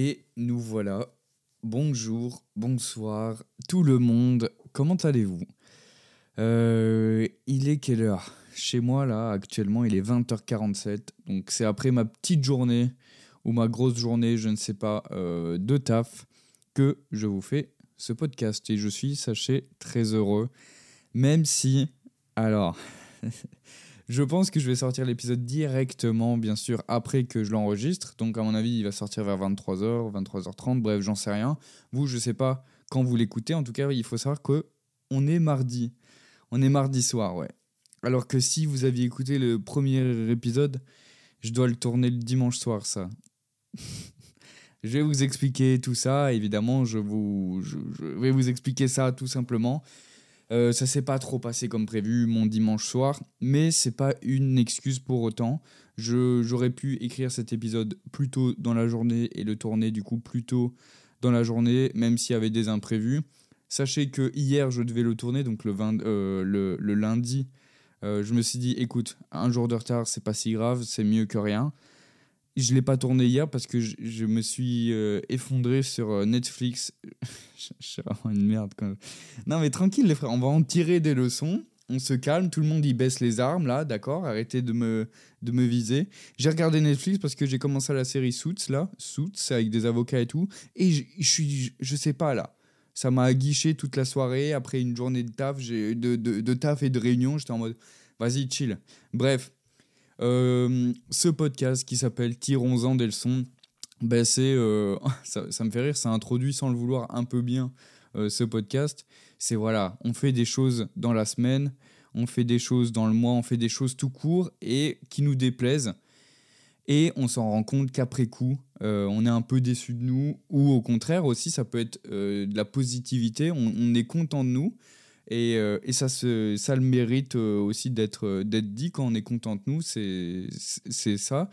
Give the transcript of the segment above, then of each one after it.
Et nous voilà. Bonjour, bonsoir, tout le monde. Comment allez-vous? Euh, Il est quelle heure? Chez moi, là, actuellement, il est 20h47. Donc, c'est après ma petite journée ou ma grosse journée, je ne sais pas, euh, de taf, que je vous fais ce podcast. Et je suis, sachez, très heureux. Même si. Alors. Je pense que je vais sortir l'épisode directement, bien sûr, après que je l'enregistre. Donc, à mon avis, il va sortir vers 23h, 23h30, bref, j'en sais rien. Vous, je sais pas quand vous l'écoutez. En tout cas, il faut savoir que on est mardi. On est mardi soir, ouais. Alors que si vous aviez écouté le premier épisode, je dois le tourner le dimanche soir, ça. je vais vous expliquer tout ça, évidemment, je, je vais vous expliquer ça tout simplement. Euh, ça s'est pas trop passé comme prévu mon dimanche soir, mais c'est pas une excuse pour autant. J'aurais pu écrire cet épisode plus tôt dans la journée et le tourner du coup plus tôt dans la journée, même s'il y avait des imprévus. Sachez que hier je devais le tourner, donc le, 20 euh, le, le lundi. Euh, je me suis dit, écoute, un jour de retard, c'est pas si grave, c'est mieux que rien. Je l'ai pas tourné hier parce que je, me suis euh, effondré sur euh, Netflix. je suis vraiment une merde quand même. Non mais tranquille les frères, on va en tirer des leçons. On se calme, tout le monde y baisse les armes là, d'accord Arrêtez de me, de me viser. J'ai regardé Netflix parce que j'ai commencé la série Suits là, Suits avec des avocats et tout. Et je, suis, je, sais pas là. Ça m'a aguiché toute la soirée après une journée de taf, de, de, de taf et de réunion. J'étais en mode, vas-y chill. Bref, ce podcast qui s'appelle Tirons-en des leçons, ben c'est, euh, ça, me fait rire, ça introduit sans le vouloir un peu bien euh, ce podcast. C'est voilà, on fait des choses dans la semaine, on fait des choses dans le mois, on fait des choses tout court et qui nous déplaisent. Et on s'en rend compte qu'après coup, euh, on est un peu déçu de nous, ou au contraire aussi, ça peut être euh, de la positivité, on est content de nous. Et, euh, ça, le mérite euh, aussi d'être euh, d'être dit quand on est content de nous, c'est ça.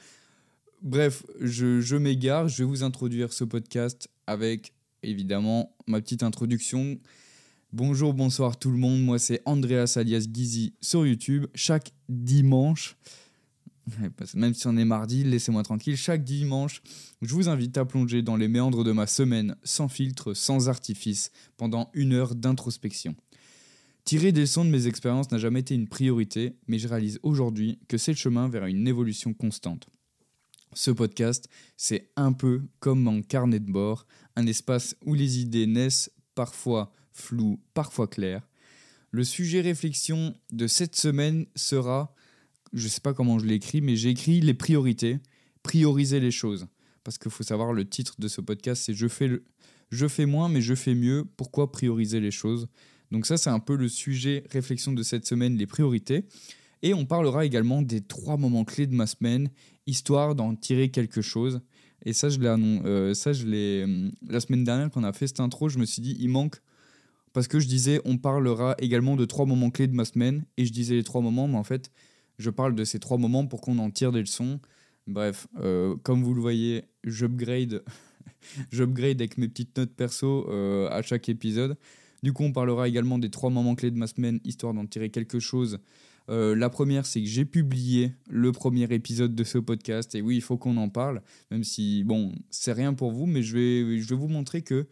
Bref, je, m'égare, je vais vous introduire ce podcast avec évidemment ma petite introduction. Bonjour, bonsoir tout le monde, moi c'est Andreas alias Gizy sur YouTube. Chaque dimanche, même si on est mardi, laissez-moi tranquille, chaque dimanche, je vous invite à plonger dans les méandres de ma semaine, sans filtre, sans artifice, pendant une heure d'introspection. Tirer des leçons de mes expériences n'a jamais été une priorité, mais je réalise aujourd'hui que c'est le chemin vers une évolution constante. Ce podcast, c'est un peu comme mon carnet de bord, un espace où les idées naissent parfois floues, parfois claires. Le sujet réflexion de cette semaine sera, je ne sais pas comment je l'ai écrit, mais j'ai écrit les priorités, prioriser les choses. Parce qu'il faut savoir, le titre de ce podcast, c'est je fais, le, je fais moins, mais je fais mieux. Pourquoi prioriser les choses? Donc ça, c'est un peu le sujet réflexion de cette semaine, les priorités. Et on parlera également des trois moments clés de ma semaine, histoire d'en tirer quelque chose. Et ça, je l'ai euh, euh, la semaine dernière quand on a fait cette intro, je me suis dit il manque parce que je disais on parlera également de trois moments clés de ma semaine et je disais les trois moments, mais en fait, je parle de ces trois moments pour qu'on en tire des leçons. Bref, euh, comme vous le voyez, j'upgrade, j'upgrade avec mes petites notes perso euh, à chaque épisode. Du coup, on parlera également des trois moments clés de ma semaine, histoire d'en tirer quelque chose. Euh, la première, c'est que j'ai publié le premier épisode de ce podcast. Et oui, il faut qu'on en parle, même si, bon, c'est rien pour vous, mais je vais, vous montrer que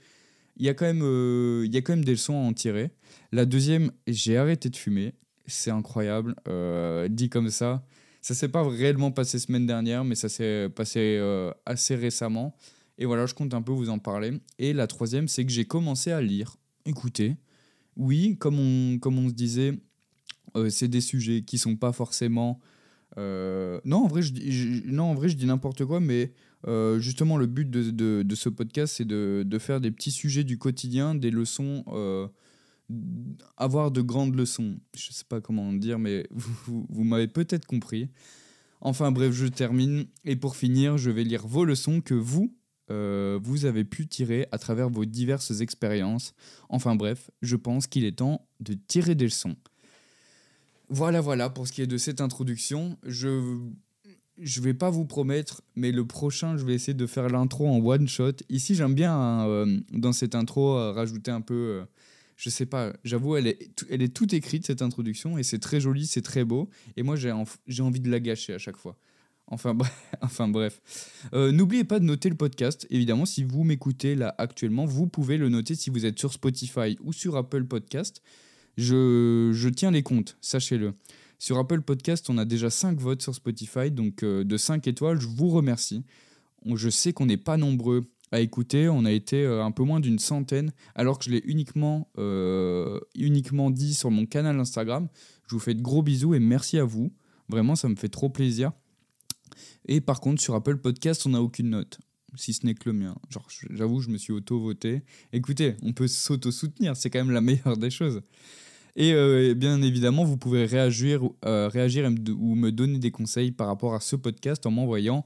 il y, a quand même, euh, il y a quand même des leçons à en tirer. La deuxième, j'ai arrêté de fumer. C'est incroyable. Euh, dit comme ça, ça s'est pas réellement passé semaine dernière, mais ça s'est passé assez récemment. Et voilà, je compte un peu vous en parler. Et la troisième, c'est que j'ai commencé à lire. Écoutez, oui, comme on, comme on se disait, euh, c'est des sujets qui sont pas forcément. euh, Non, en vrai, je, non, en vrai, je dis n'importe quoi, mais euh, justement, le but de, ce podcast, c'est de, faire des petits sujets du quotidien, des leçons, avoir de grandes leçons. Je sais pas comment dire, mais vous- vous m'avez peut-être compris. Enfin bref, je termine. Et pour finir, je vais lire vos leçons que vous, euh, vous avez pu tirer à travers vos diverses expériences. Enfin bref, je pense qu'il est temps de tirer des leçons. Voilà, voilà, pour ce qui est de cette introduction, je je vais pas vous promettre, mais le prochain, je vais essayer de faire l'intro en one shot. Ici, j'aime bien hein, euh, dans cette intro euh, rajouter un peu, euh, je sais pas, j'avoue, elle est, elle est toute écrite cette introduction et c'est très joli, c'est très beau. Et moi, j'ai envie de la gâcher à chaque fois. Enfin bref. Euh, n'oubliez pas de noter le podcast. Évidemment, si vous m'écoutez là actuellement, vous pouvez le noter si vous êtes sur Spotify ou sur Apple Podcast. Je, je tiens les comptes, sachez-le. Sur Apple Podcast, on a déjà 5 votes sur Spotify, donc euh, de 5 étoiles, je vous remercie. Je sais qu'on n'est pas nombreux à écouter, on a été euh, un peu moins d'une centaine, alors que je l'ai uniquement, uniquement dit sur mon canal Instagram. Je vous fais de gros bisous et merci à vous. Vraiment, ça me fait trop plaisir. Et par contre, sur Apple Podcast, on n'a aucune note, si ce n'est que le mien. Genre, j'avoue, je me suis auto-voté. Écoutez, on peut s'auto-soutenir, c'est quand même la meilleure des choses. Et euh, bien évidemment, vous pouvez réagir, euh, ou me donner des conseils par rapport à ce podcast en m'envoyant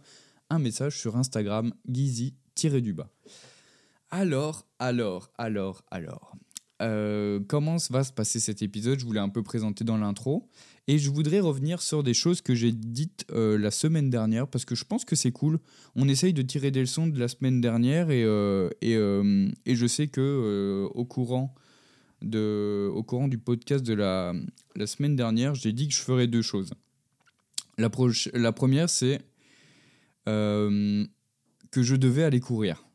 un message sur Instagram, Gizy-du-bas. Alors, alors, alors, alors. Euh, comment va se passer cet épisode? Je voulais un peu présenter dans l'intro. Et je voudrais revenir sur des choses que j'ai dites euh, la semaine dernière, parce que je pense que c'est cool. On essaye de tirer des leçons de la semaine dernière, et, euh, et, et, je sais que au, courant de, au courant du podcast de la, la semaine dernière, j'ai dit que je ferais deux choses. La, la première, c'est que je devais aller courir.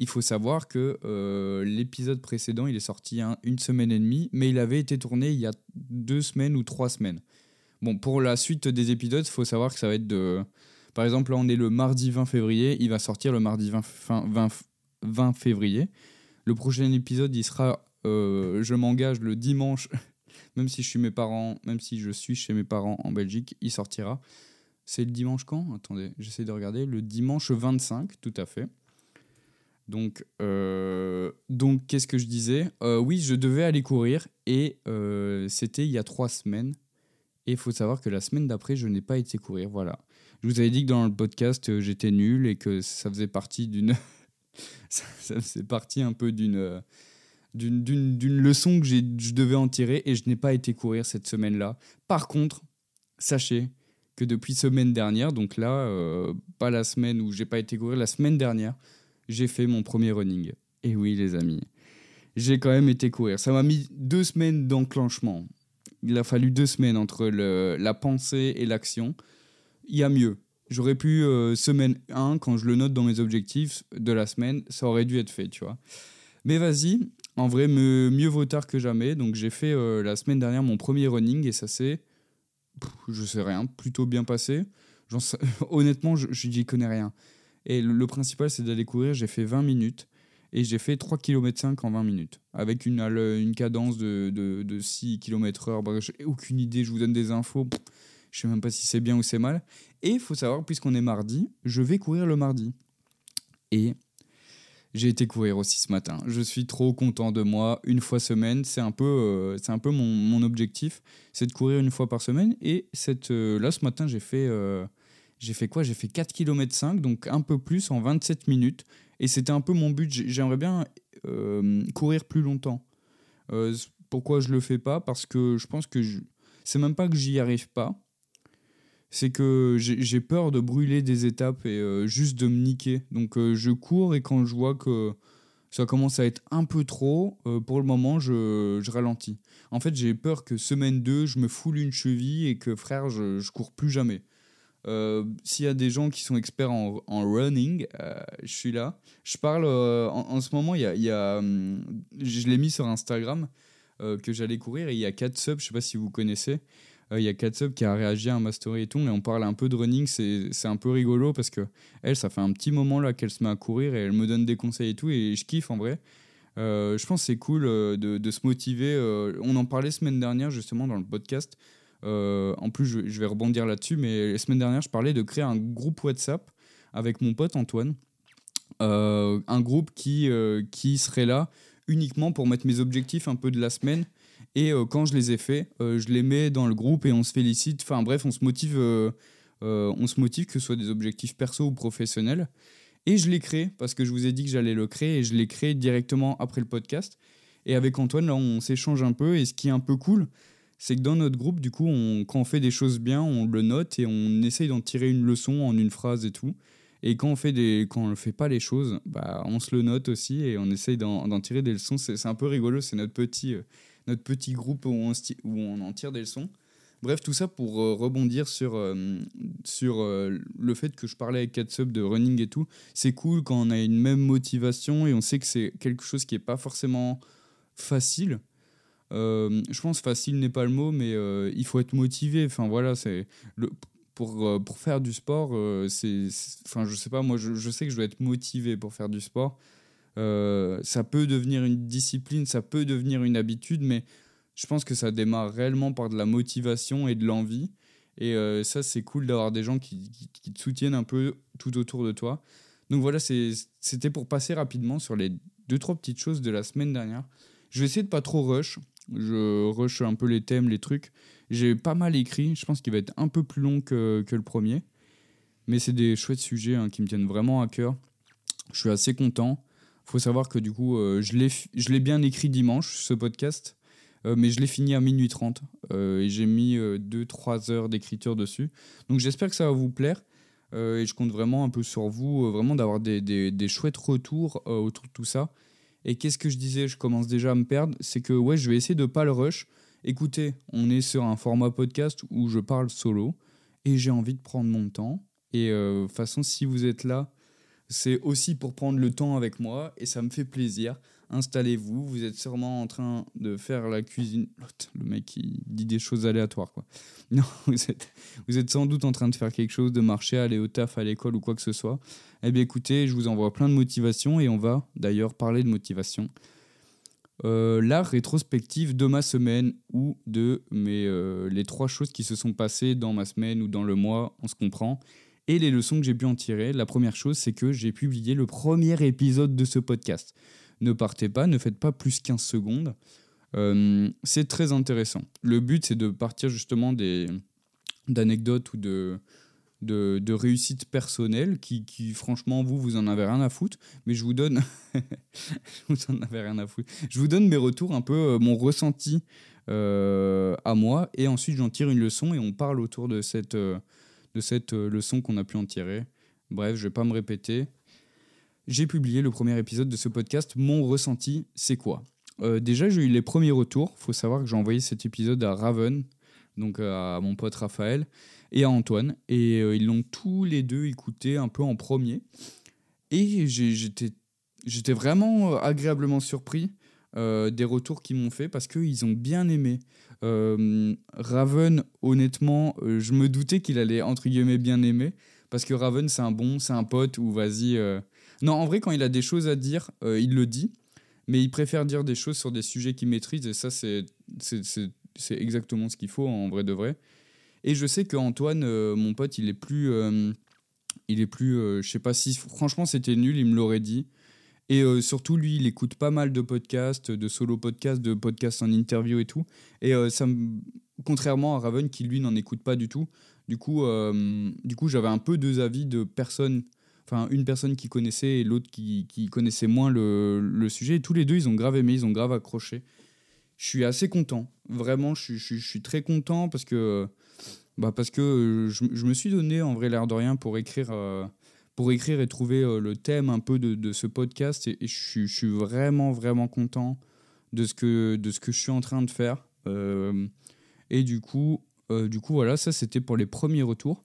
Il faut savoir que l'épisode précédent, il est sorti une semaine et demie, mais il avait été tourné il y a deux semaines ou trois semaines. Bon, pour la suite des épisodes, il faut savoir que ça va être de. Par exemple, là, on est le mardi 20 février. Il va sortir le mardi 20, 20, 20 février. Le prochain épisode, il sera. Euh, je m'engage le dimanche, même si je suis mes parents, même si je suis chez mes parents en Belgique, il sortira. C'est le dimanche quand? Attendez, j'essaie de regarder. Le dimanche 25, tout à fait. Donc, euh, donc qu'est-ce que je disais? Euh, Oui, je devais aller courir et c'était il y a trois semaines. Et il faut savoir que la semaine d'après, je n'ai pas été courir. Voilà. Je vous avais dit que dans le podcast, euh, j'étais nul et que ça faisait partie d'une. ça faisait partie un peu d'une. Euh, d'une leçon que je devais en tirer et je n'ai pas été courir cette semaine-là. Par contre, sachez que depuis semaine dernière, donc là, euh, pas la semaine où j'ai pas été courir, la semaine dernière, j'ai fait mon premier running. Et oui, les amis, j'ai quand même été courir. Ça m'a mis deux semaines d'enclenchement il a fallu deux semaines entre la pensée et l'action. Il y a mieux. J'aurais pu, euh, semaine 1, quand je le note dans mes objectifs de la semaine, ça aurait dû être fait, tu vois. Mais vas-y, en vrai, mieux vaut tard que jamais. Donc j'ai fait euh, la semaine dernière mon premier running et ça s'est, je sais rien, plutôt bien passé. honnêtement, je connais rien. Et le, principal, c'est d'aller courir. J'ai fait 20 minutes. Et j'ai fait 3 km 5 en 20 minutes, avec une, une cadence de, de, de 6 km heure. Bah, j'ai aucune idée, je vous donne des infos. Je sais même pas si c'est bien ou c'est mal. Et il faut savoir, puisqu'on est mardi, je vais courir le mardi. Et j'ai été courir aussi ce matin. Je suis trop content de moi. Une fois semaine, c'est un peu, euh, c'est un peu mon, mon objectif, c'est de courir une fois par semaine. Et cette, euh, là, ce matin, j'ai fait, euh, j'ai fait quoi? J'ai fait 4 km 5, donc un peu plus en 27 minutes. Et c'était un peu mon but. J'aimerais bien euh, courir plus longtemps. Euh, pourquoi je le fais pas? Parce que je pense que c'est même pas que j'y arrive pas. C'est que j'ai peur de brûler des étapes et euh, juste de me niquer. Donc je cours et quand je vois que ça commence à être un peu trop, pour le moment, je, je ralentis. En fait, j'ai peur que semaine 2, je me foule une cheville et que frère, je, je cours plus jamais. Euh, s'il y a des gens qui sont experts en, running, euh, je suis là. Je parle euh, en, ce moment, y a, hum, je l'ai mis sur Instagram que j'allais courir et il y a 4 subs, je sais pas si vous connaissez. Il y a 4 subs qui a réagi à ma story et tout, et on parle un peu de running. C'est un peu rigolo parce que elle, ça fait un petit moment là qu'elle se met à courir et elle me donne des conseils et tout, et je kiffe en vrai. je pense que c'est cool de, de, se motiver. on en parlait semaine dernière justement dans le podcast. Euh, en plus, je, vais rebondir là-dessus, mais la semaine dernière, je parlais de créer un groupe WhatsApp avec mon pote Antoine. Euh, un groupe qui, euh, qui serait là uniquement pour mettre mes objectifs un peu de la semaine. Et quand je les ai faits, je les mets dans le groupe et on se félicite. Enfin bref, on se motive, on se motive que ce soit des objectifs perso ou professionnels. Et je l'ai créé parce que je vous ai dit que j'allais le créer et je l'ai créé directement après le podcast. Et avec Antoine, là, on s'échange un peu. Et ce qui est un peu cool, c'est que dans notre groupe, du coup, on, quand on fait des choses bien, on le note et on essaye d'en tirer une leçon en une phrase et tout. Et quand on fait des, quand on fait pas les choses, bah, on se le note aussi et on essaye d'en tirer des leçons. C'est un peu rigolo, c'est notre petit, euh, notre petit groupe où on, où on en tire des leçons. Bref, tout ça pour rebondir sur, sur le fait que je parlais avec Katsub de running et tout. C'est cool quand on a une même motivation et on sait que c'est quelque chose qui n'est pas forcément facile. Je pense facile n'est pas le mot, mais il faut être motivé. Enfin voilà, c'est le pour, pour faire du sport, c'est, enfin je sais pas, moi je, sais que je dois être motivé pour faire du sport. ça peut devenir une discipline, ça peut devenir une habitude, mais je pense que ça démarre réellement par de la motivation et de l'envie. Et euh, ça, c'est cool d'avoir des gens qui, qui, te soutiennent un peu tout autour de toi. Donc voilà, c'était pour passer rapidement sur les deux, trois petites choses de la semaine dernière. Je vais essayer de pas trop rush. Je rush un peu les thèmes, les trucs. J'ai pas mal écrit. Je pense qu'il va être un peu plus long que, le premier. Mais c'est des chouettes sujets hein, qui me tiennent vraiment à cœur. Je suis assez content. faut savoir que du coup, euh, je l'ai bien écrit dimanche, ce podcast. Euh, mais je l'ai fini à minuit 30 euh, et j'ai mis 2-3 euh, heures d'écriture dessus. Donc j'espère que ça va vous plaire et je compte vraiment un peu sur vous, vraiment d'avoir des, des, chouettes retours autour de tout ça. Et qu'est-ce que je disais Je commence déjà à me perdre. C'est que ouais, je vais essayer de pas le rush. Écoutez, on est sur un format podcast où je parle solo et j'ai envie de prendre mon temps. Et de toute façon, si vous êtes là, c'est aussi pour prendre le temps avec moi et ça me fait plaisir installez-vous, vous êtes sûrement en train de faire la cuisine. Le mec qui dit des choses aléatoires, quoi. Non, vous êtes, vous êtes sans doute en train de faire quelque chose, de marcher, aller au taf, à l'école ou quoi que ce soit. Eh bien écoutez, je vous envoie plein de motivation et on va d'ailleurs parler de motivation. Euh, la rétrospective de ma semaine ou de mes, euh, les trois choses qui se sont passées dans ma semaine ou dans le mois, on se comprend. Et les leçons que j'ai pu en tirer. La première chose, c'est que j'ai publié le premier épisode de ce podcast ne partez pas, ne faites pas plus 15 secondes. Euh, c'est très intéressant. Le but, c'est de partir justement d'anecdotes ou de, de, de réussites personnelles qui, franchement, vous, vous en avez rien à foutre. Mais je vous donne. vous en avez rien à foutre. Je vous donne mes retours, un peu euh, mon ressenti euh, à moi. Et ensuite, j'en tire une leçon et on parle autour de cette, de cette leçon qu'on a pu en tirer. Bref, je vais pas me répéter j'ai publié le premier épisode de ce podcast. Mon ressenti, c'est quoi? Euh, Déjà, j'ai eu les premiers retours. faut savoir que j'ai envoyé cet épisode à Raven, donc euh, à mon pote Raphaël, et à Antoine. Et euh, ils l'ont tous les deux écouté un peu en premier. Et j'étais vraiment agréablement surpris des retours qu'ils m'ont fait parce qu'ils ont bien aimé. Raven, honnêtement, je me doutais qu'il allait entre guillemets bien aimer parce que Raven, c'est un bon, c'est un pote où vas-y non, en vrai, quand il a des choses à dire, euh, il le dit, mais il préfère dire des choses sur des sujets qu'il maîtrise, et ça, c'est exactement ce qu'il faut en vrai de vrai. Et je sais qu'Antoine, euh, mon pote, il est plus. Euh, il est plus. je sais pas si. Franchement, c'était nul, il me l'aurait dit. Et surtout, lui, il écoute pas mal de podcasts, de solo podcasts, de podcasts en interview et tout. Et ça contrairement à Raven, qui lui n'en écoute pas du tout. Du coup, du coup j'avais un peu deux avis de personnes enfin une personne qui connaissait et l'autre qui, connaissait moins le, sujet. Et tous les deux, ils ont grave aimé, ils ont grave accroché. Je suis assez content, vraiment, je, suis très content parce que, bah parce que je, je, me suis donné en vrai l'air de rien pour écrire, euh, pour écrire et trouver euh, le thème un peu de, ce podcast. Et, je, suis vraiment, vraiment content de ce que, de ce que je suis en train de faire. Euh, et du coup, du coup, voilà, ça c'était pour les premiers retours.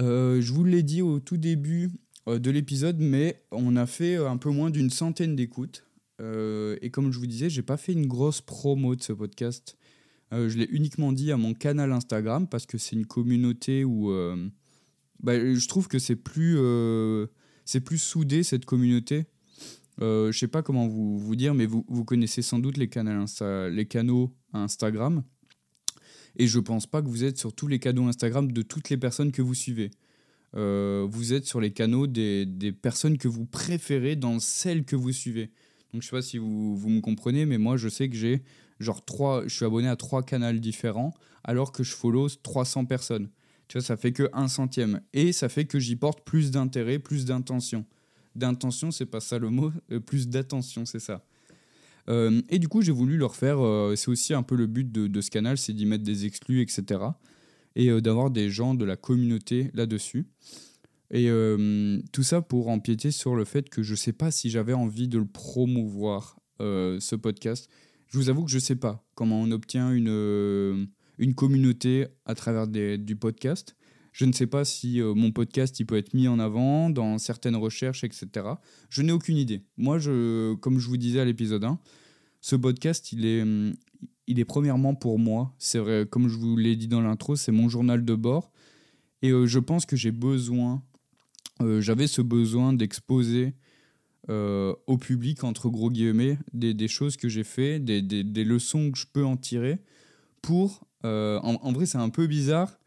Euh, je vous l'ai dit au tout début euh, de l'épisode, mais on a fait euh, un peu moins d'une centaine d'écoutes. et comme je vous disais, j'ai pas fait une grosse promo de ce podcast. je l'ai uniquement dit à mon canal Instagram parce que c'est une communauté où bah, je trouve que c'est plus, c'est plus soudé cette communauté. je sais pas comment vous, dire, mais vous, vous connaissez sans doute les canaux Instagram. Et je pense pas que vous êtes sur tous les canaux Instagram de toutes les personnes que vous suivez. Euh, vous êtes sur les canaux des, des, personnes que vous préférez dans celles que vous suivez. Donc je sais pas si vous, vous me comprenez, mais moi je sais que j'ai genre trois, je suis abonné à trois canaux différents alors que je follow 300 personnes. Tu vois, ça fait que un centième. Et ça fait que j'y porte plus d'intérêt, plus d'intention. D'intention, c'est pas ça le mot, euh, plus d'attention, c'est ça. Euh, et du coup, j'ai voulu leur faire. Euh, c'est aussi un peu le but de, ce canal, c'est d'y mettre des exclus, etc. Et euh, d'avoir des gens de la communauté là-dessus. Et tout ça pour empiéter sur le fait que je ne sais pas si j'avais envie de le promouvoir, ce podcast. Je vous avoue que je ne sais pas comment on obtient une, une communauté à travers du podcast. Je ne sais pas si euh, mon podcast il peut être mis en avant dans certaines recherches, etc. Je n'ai aucune idée. Moi, je, comme je vous disais à l'épisode 1, ce podcast, il est, hum, il est premièrement pour moi. C'est vrai, comme je vous l'ai dit dans l'intro, c'est mon journal de bord. Et euh, je pense que j'ai besoin, euh, j'avais ce besoin d'exposer au public, entre gros guillemets, des, des choses que j'ai fait, des, des, des, leçons que je peux en tirer pour... En, en, vrai, c'est un peu bizarre,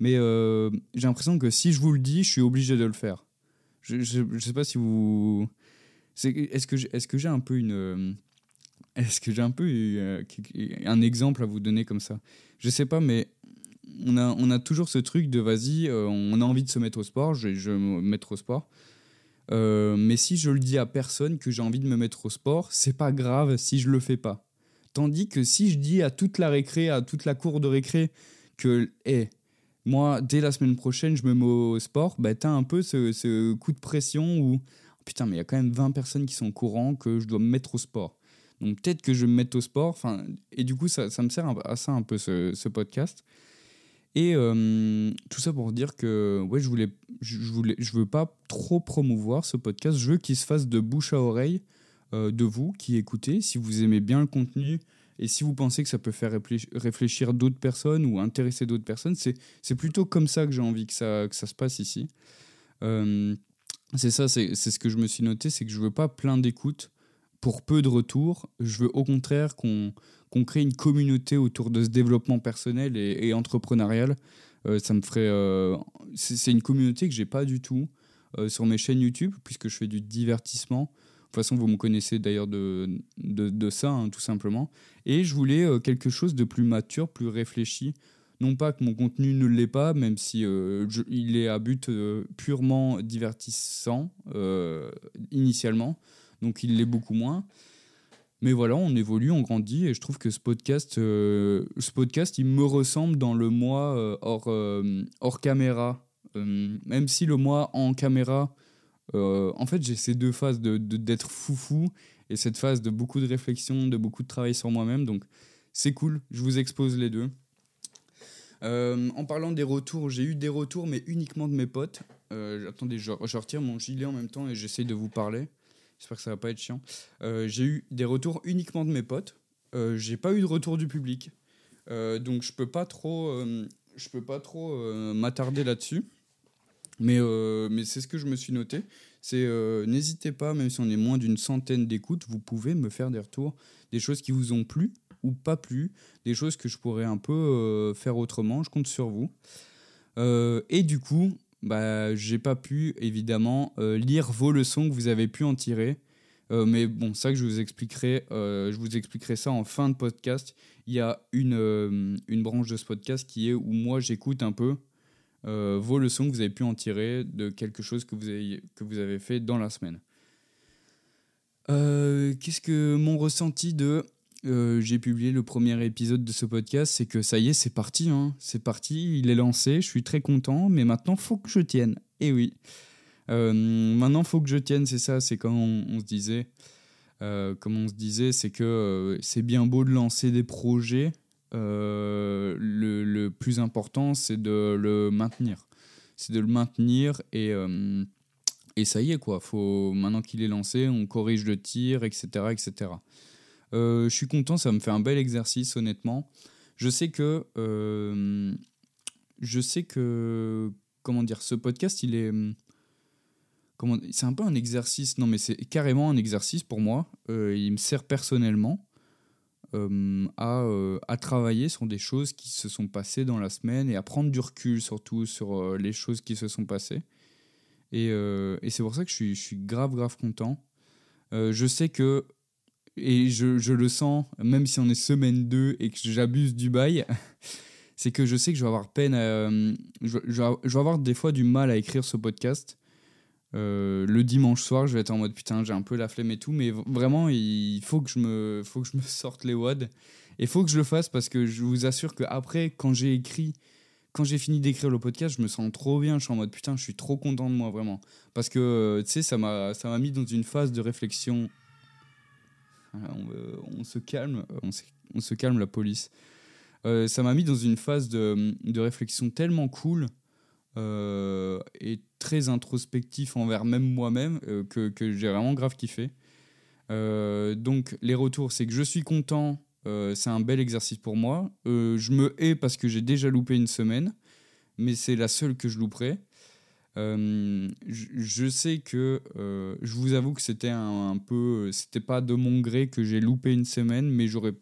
mais euh, j'ai l'impression que si je vous le dis, je suis obligé de le faire. Je ne sais pas si vous. Est-ce que j'ai est un peu une. Euh, est-ce que j'ai un peu euh, un exemple à vous donner comme ça? Je sais pas, mais on a, on a toujours ce truc de vas-y, on a envie de se mettre au sport, je vais, je me mettre au sport. mais si je le dis à personne que j'ai envie de me mettre au sport, c'est pas grave si je le fais pas. Tandis que si je dis à toute la récré, à toute la cour de récré que, hé, moi, dès la semaine prochaine, je me mets au sport, bah, tu as un peu ce, coup de pression où, putain, mais il y a quand même 20 personnes qui sont au courant que je dois me mettre au sport. Donc peut-être que je me mette au sport, et du coup, ça, me sert à ça un peu ce, ce podcast. Et euh, tout ça pour dire que ouais, je voulais, je voulais, je veux pas trop promouvoir ce podcast. Je veux qu'il se fasse de bouche à oreille euh, de vous qui écoutez. Si vous aimez bien le contenu, et si vous pensez que ça peut faire réfléchir d'autres personnes ou intéresser d'autres personnes, c'est plutôt comme ça que j'ai envie que ça, se passe ici. Euh, c'est ça, c'est ce que je me suis noté, c'est que je veux pas plein d'écoutes pour peu de retours. Je veux au contraire qu'on qu'on crée une communauté autour de ce développement personnel et, entrepreneurial. Euh, ça me ferait. Euh, c'est une communauté que j'ai pas du tout sur mes chaînes YouTube, puisque je fais du divertissement. De toute façon, vous me connaissez d'ailleurs de, de, ça, hein, tout simplement. Et je voulais euh, quelque chose de plus mature, plus réfléchi. Non pas que mon contenu ne l'est pas, même si euh, il est à but euh, purement divertissant initialement, donc il l'est beaucoup moins. Mais voilà, on évolue, on grandit, et je trouve que ce podcast, ce podcast, il me ressemble dans le mois hors, hors caméra. même si le mois en caméra, euh, en fait, j'ai ces deux phases d'être de, d'être foufou et cette phase de beaucoup de réflexion, de beaucoup de travail sur moi-même. Donc, c'est cool, je vous expose les deux. Euh, en parlant des retours, j'ai eu des retours, mais uniquement de mes potes. Euh, attendez, je, retire mon gilet en même temps et j'essaye de vous parler. J'espère que ça va pas être chiant. j'ai eu des retours uniquement de mes potes. j'ai pas eu de retour du public. donc, je peux pas trop, je peux pas trop m'attarder là-dessus. Mais, euh, mais c'est ce que je me suis noté. C'est euh, n'hésitez pas, même si on est moins d'une centaine d'écoutes, vous pouvez me faire des retours, des choses qui vous ont plu ou pas plu, des choses que je pourrais un peu euh, faire autrement. Je compte sur vous. et du coup, bah, j'ai pas pu évidemment lire vos leçons que vous avez pu en tirer. mais bon, ça que je vous expliquerai, je vous expliquerai ça en fin de podcast. Il y a une, une branche de ce podcast qui est où moi j'écoute un peu euh, vos leçons que vous avez pu en tirer de quelque chose que vous avez, que vous avez fait dans la semaine. Euh, qu'est-ce que mon ressenti de euh, j'ai publié le premier épisode de ce podcast, c'est que ça y est, c'est parti, hein. c'est parti, il est lancé, je suis très content, mais maintenant faut que je tienne. Et eh oui, maintenant faut que je tienne, c'est ça, c'est on, se disait, comme on se disait, c'est que c'est bien beau de lancer des projets, euh, le, plus important, c'est de le maintenir. C'est de le maintenir et, euh, et ça y est, quoi. Faut, maintenant qu'il est lancé, on corrige le tir, etc. etc. Euh, je suis content, ça me fait un bel exercice, honnêtement. Je sais que. je sais que. Comment dire Ce podcast, il est. C'est un peu un exercice, non mais c'est carrément un exercice pour moi. il me sert personnellement. Euh, à, euh, à, travailler sur des choses qui se sont passées dans la semaine et à prendre du recul surtout sur euh, les choses qui se sont passées. Et, et c'est pour ça que je suis, je suis grave, grave content. je sais que, et je, je, le sens, même si on est semaine 2 et que j'abuse du bail, c'est que je sais que je vais avoir peine à, je, je, vais avoir des fois du mal à écrire ce podcast euh, le dimanche soir, je vais être en mode putain, j'ai un peu la flemme et tout, mais vraiment, il faut que je me, faut que je me sorte les wads. Et faut que je le fasse parce que je vous assure qu'après, quand j'ai écrit, quand j'ai fini d'écrire le podcast, je me sens trop bien. Je suis en mode putain, je suis trop content de moi, vraiment. Parce que, euh, tu sais, ça m'a mis dans une phase de réflexion. On, se calme, on, on, se calme, la police. Euh, ça m'a mis dans une phase de, de réflexion tellement cool euh, et très introspectif envers même moi-même euh, que, que j'ai vraiment grave kiffé. donc les retours, c'est que je suis content, c'est un bel exercice pour moi. je me hais parce que j'ai déjà loupé une semaine, mais c'est la seule que je louperai. je, sais que je vous avoue que c'était un, peu, c'était pas de mon gré que j'ai loupé une semaine, mais j'aurais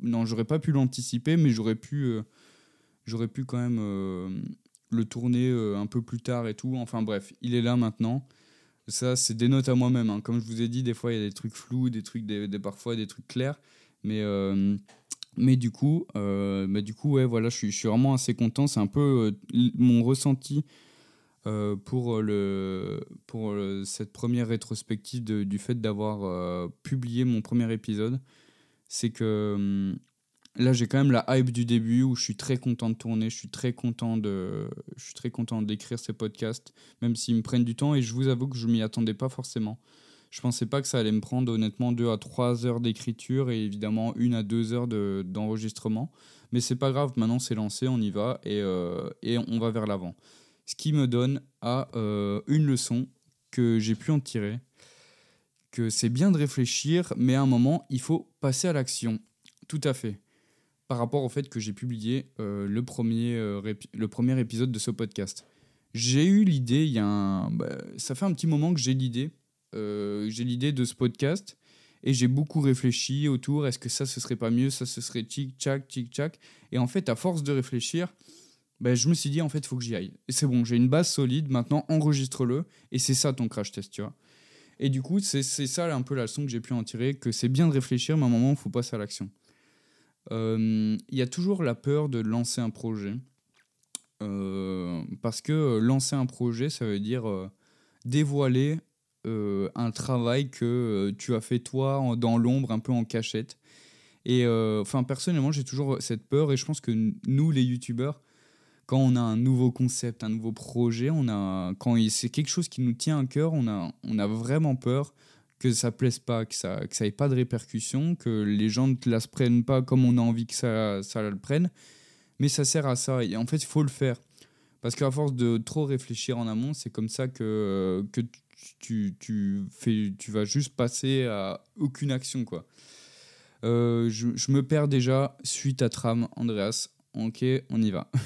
non, j'aurais pas pu l'anticiper, mais j'aurais pu, euh, j'aurais pu quand même euh, le tourner euh, un peu plus tard et tout. Enfin bref, il est là maintenant. Ça, c'est des notes à moi-même. Hein. Comme je vous ai dit, des fois, il y a des trucs flous, des trucs, des, parfois des trucs clairs. Mais, mais du coup, mais du coup ouais, voilà, je suis, je suis vraiment assez content. C'est un peu mon ressenti pour, le, pour cette première rétrospective du fait d'avoir publié mon premier épisode c'est que hum, là j'ai quand même la hype du début où je suis très content de tourner, je suis très content de, je suis très content d'écrire ces podcasts, même s'ils me prennent du temps et je vous avoue que je m'y attendais pas forcément. Je pensais pas que ça allait me prendre honnêtement 2 à 3 heures d'écriture et évidemment 1 à 2 heures d'enregistrement. Mais c'est pas grave, maintenant c'est lancé, on y va et, euh, et on va vers l'avant. Ce qui me donne à euh, une leçon que j'ai pu en tirer que c'est bien de réfléchir, mais à un moment, il faut passer à l'action. Tout à fait. Par rapport au fait que j'ai publié euh, le, premier, euh, le premier épisode de ce podcast. J'ai eu l'idée, il y a un... Bah, ça fait un petit moment que j'ai l'idée. Euh, j'ai l'idée de ce podcast et j'ai beaucoup réfléchi autour. Est-ce que ça, ce serait pas mieux Ça, ce serait tic-tac, tic-tac. Et en fait, à force de réfléchir, bah, je me suis dit, en fait, faut que j'y aille. C'est bon, j'ai une base solide. Maintenant, enregistre-le. Et c'est ça ton crash test, tu vois. Et du coup, c'est ça un peu la leçon que j'ai pu en tirer, que c'est bien de réfléchir, mais à un moment, il faut passer à l'action. Euh, il y a toujours la peur de lancer un projet. Euh, parce que lancer un projet, ça veut dire euh, dévoiler un travail que tu as fait toi dans l'ombre, un peu en cachette. Et enfin, personnellement, j'ai toujours cette peur et je pense que nous, les youtubeurs, quand on a un nouveau concept, un nouveau projet, on a, quand c'est quelque chose qui nous tient à cœur, on a, on a vraiment peur que ça plaise pas, que ça que ça ait pas de répercussions, que les gens ne la se prennent pas comme on a envie que ça, ça le prenne. Mais ça sert à ça. Et en fait, il faut le faire. Parce qu'à force de trop réfléchir en amont, c'est comme ça que, tu, vas juste passer à aucune action. quoi. Euh, je, me perds déjà suite à Tram, Andreas. Ok, on y va.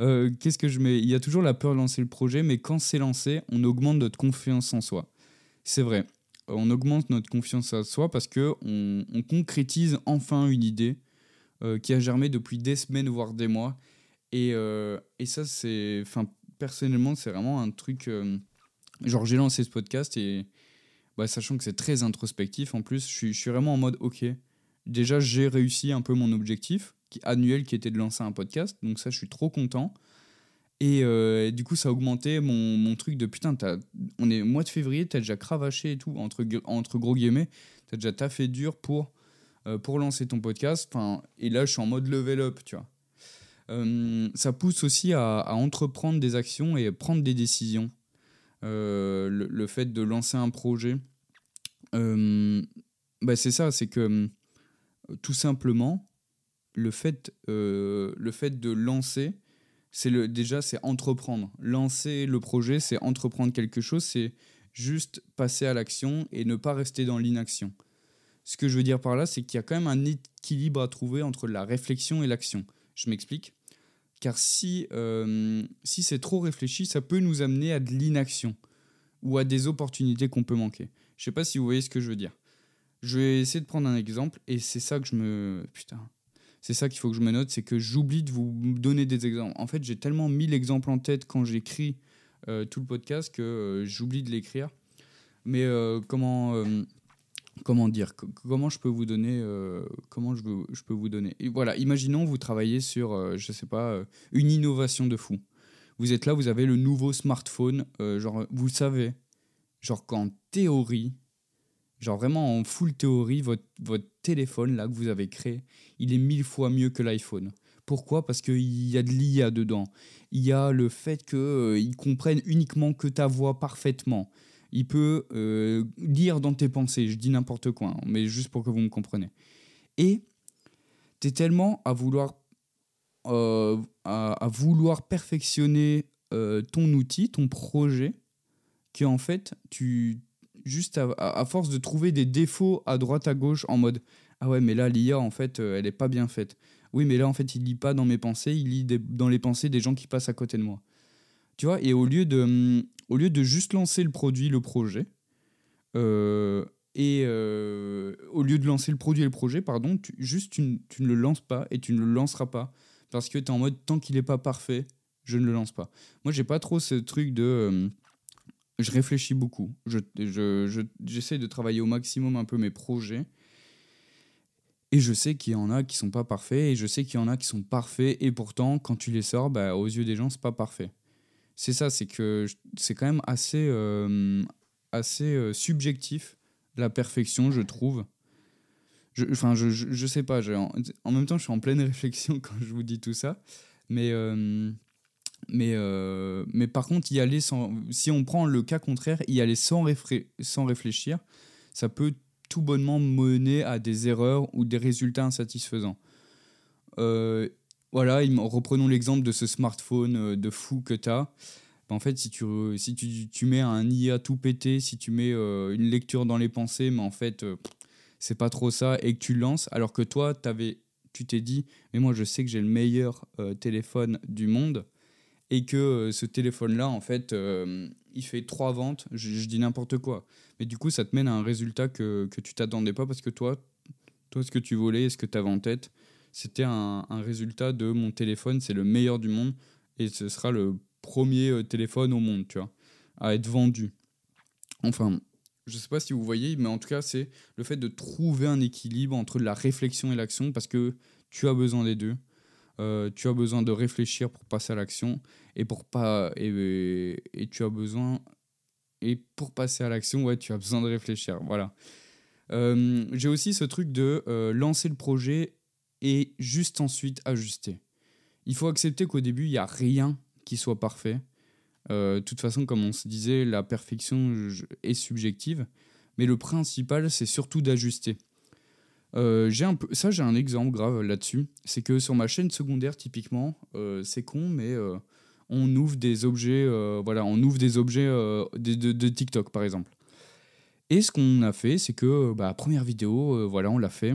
Euh, qu'est-ce que je mets? Il y a toujours la peur de lancer le projet, mais quand c'est lancé, on augmente notre confiance en soi. C'est vrai. On augmente notre confiance en soi parce que on, concrétise enfin une idée euh, qui a germé depuis des semaines voire des mois. Et, euh, et ça, c'est, enfin, personnellement, c'est vraiment un truc. genre, j'ai lancé ce podcast et bah, sachant que c'est très introspectif en plus, je suis, je suis vraiment en mode ok. Déjà, j'ai réussi un peu mon objectif annuel qui était de lancer un podcast. Donc ça, je suis trop content. Et euh, du coup, ça a augmenté mon, mon truc de putain, on est mois de février, t'as déjà cravaché et tout, entre, entre gros guillemets, t'as déjà taffé dur pour, euh, pour lancer ton podcast. Enfin, et là, je suis en mode level up, tu vois. Euh, ça pousse aussi à, entreprendre des actions et prendre des décisions. Le, le, fait de lancer un projet, bah c'est ça, c'est que tout simplement, le fait, le fait de lancer, c'est le, déjà c'est entreprendre. Lancer le projet, c'est entreprendre quelque chose, c'est juste passer à l'action et ne pas rester dans l'inaction. Ce que je veux dire par là, c'est qu'il y a quand même un équilibre à trouver entre la réflexion et l'action. Je m'explique. Car si, euh, si c'est trop réfléchi, ça peut nous amener à de l'inaction ou à des opportunités qu'on peut manquer. Je sais pas si vous voyez ce que je veux dire. Je vais essayer de prendre un exemple et c'est ça que je me... Putain, c'est ça qu'il faut que je me note, c'est que j'oublie de vous donner des exemples. En fait, j'ai tellement mis l'exemple en tête quand j'écris euh, tout le podcast que euh, j'oublie de l'écrire. Mais euh, comment, comment dire Comment je peux vous donner Comment je, peux vous donner? Et voilà, imaginons vous travaillez sur, je sais pas, une innovation de fou. Vous êtes là, vous avez le nouveau smartphone, genre vous savez, genre qu'en théorie, Genre vraiment en full théorie, votre, votre téléphone là que vous avez créé, il est mille fois mieux que l'iPhone. Pourquoi? Parce qu'il y a de l'IA dedans. Il y a le fait qu'il euh, comprenne uniquement que ta voix parfaitement. Il peut euh, lire dans tes pensées. Je dis n'importe quoi, hein, mais juste pour que vous me compreniez. Et tu es tellement à vouloir, euh, à, vouloir perfectionner euh, ton outil, ton projet, qu'en fait, tu, juste à, force de trouver des défauts à droite, à gauche, en mode Ah ouais, mais là, l'IA, en fait, elle est pas bien faite. Oui, mais là, en fait, il lit pas dans mes pensées, il lit dans les pensées des gens qui passent à côté de moi. Tu vois, et au lieu de, au lieu de juste lancer le produit, le projet, euh, et euh, au lieu de lancer le produit et le projet, pardon, juste tu, ne le lances pas et tu ne le lanceras pas. Parce que tu es en mode tant qu'il n'est pas parfait, je ne le lance pas. Moi, j'ai pas trop ce truc de. Euh, je réfléchis beaucoup. Je, j'essaie de travailler au maximum un peu mes projets. Et je sais qu'il y en a qui sont pas parfaits, et je sais qu'il y en a qui sont parfaits, et pourtant, quand tu les sors, bah, aux yeux des gens, c'est pas parfait c'est ça, c'est que c'est quand même assez, euh, assez euh, subjectif, la perfection, je trouve. Enfin, je, je, je, sais pas, en, en, même temps, je suis en pleine réflexion quand je vous dis tout ça. Mais, euh, mais, mais par contre, y aller sans, si on prend le cas contraire, y aller sans, réfléchir, ça peut tout bonnement mener à des erreurs ou des résultats insatisfaisants. Euh, voilà, reprenons l'exemple de ce smartphone euh, de fou que tu as. Bah, en fait, si tu, si tu, mets un IA tout pété, si tu mets euh, une lecture dans les pensées, mais en fait, euh, c'est pas trop ça, et que tu lances, alors que toi, avais, tu t'es dit, mais moi, je sais que j'ai le meilleur téléphone du monde, et que ce téléphone-là, en fait, il fait trois ventes, je, dis n'importe quoi. Mais du coup, ça te mène à un résultat que, que tu t'attendais pas, parce que toi, toi, ce que tu voulais, ce que tu avais en tête, c'était un, résultat de mon téléphone, c'est le meilleur du monde et ce sera le premier euh, téléphone au monde, tu vois, à être vendu. Enfin, je sais pas si vous voyez, mais en tout cas, c'est le fait de trouver un équilibre entre la réflexion et l'action parce que tu as besoin des deux. Euh, tu as besoin de réfléchir pour passer à l'action et pour pas et, et, tu as besoin et pour passer à l'action ouais tu as besoin de réfléchir voilà euh, j'ai aussi ce truc de lancer le projet et juste ensuite ajuster. Il faut accepter qu'au début, il n'y a rien qui soit parfait. Euh, de toute façon, comme on se disait, la perfection est subjective, mais le principal, c'est surtout d'ajuster. Euh, ça, j'ai un exemple grave là-dessus. C'est que sur ma chaîne secondaire, typiquement, euh, c'est con, mais on ouvre des objets, voilà, on ouvre des objets de, TikTok, par exemple. Et ce qu'on a fait, c'est que, bah, première vidéo, voilà, on l'a fait.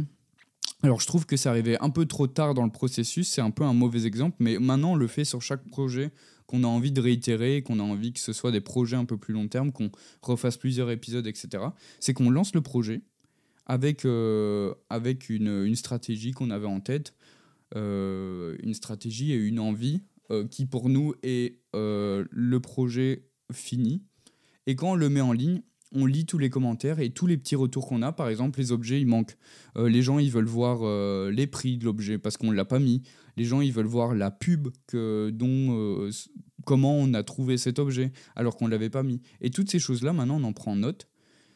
Alors je trouve que c'est arrivé un peu trop tard dans le processus, c'est un peu un mauvais exemple, mais maintenant on le fait sur chaque projet qu'on a envie de réitérer, qu'on a envie que ce soit des projets un peu plus long terme, qu'on refasse plusieurs épisodes, etc. C'est qu'on lance le projet avec, euh, avec une, une stratégie qu'on avait en tête, euh, une stratégie et une envie euh, qui pour nous est le projet fini. Et quand on le met en ligne, on lit tous les commentaires et tous les petits retours qu'on a. Par exemple, les objets, ils manquent. Les gens, ils veulent voir les prix de l'objet parce qu'on ne l'a pas mis. Les gens, ils veulent voir la pub que, dont, comment on a trouvé cet objet alors qu'on ne l'avait pas mis. Et toutes ces choses-là, maintenant, on en prend note.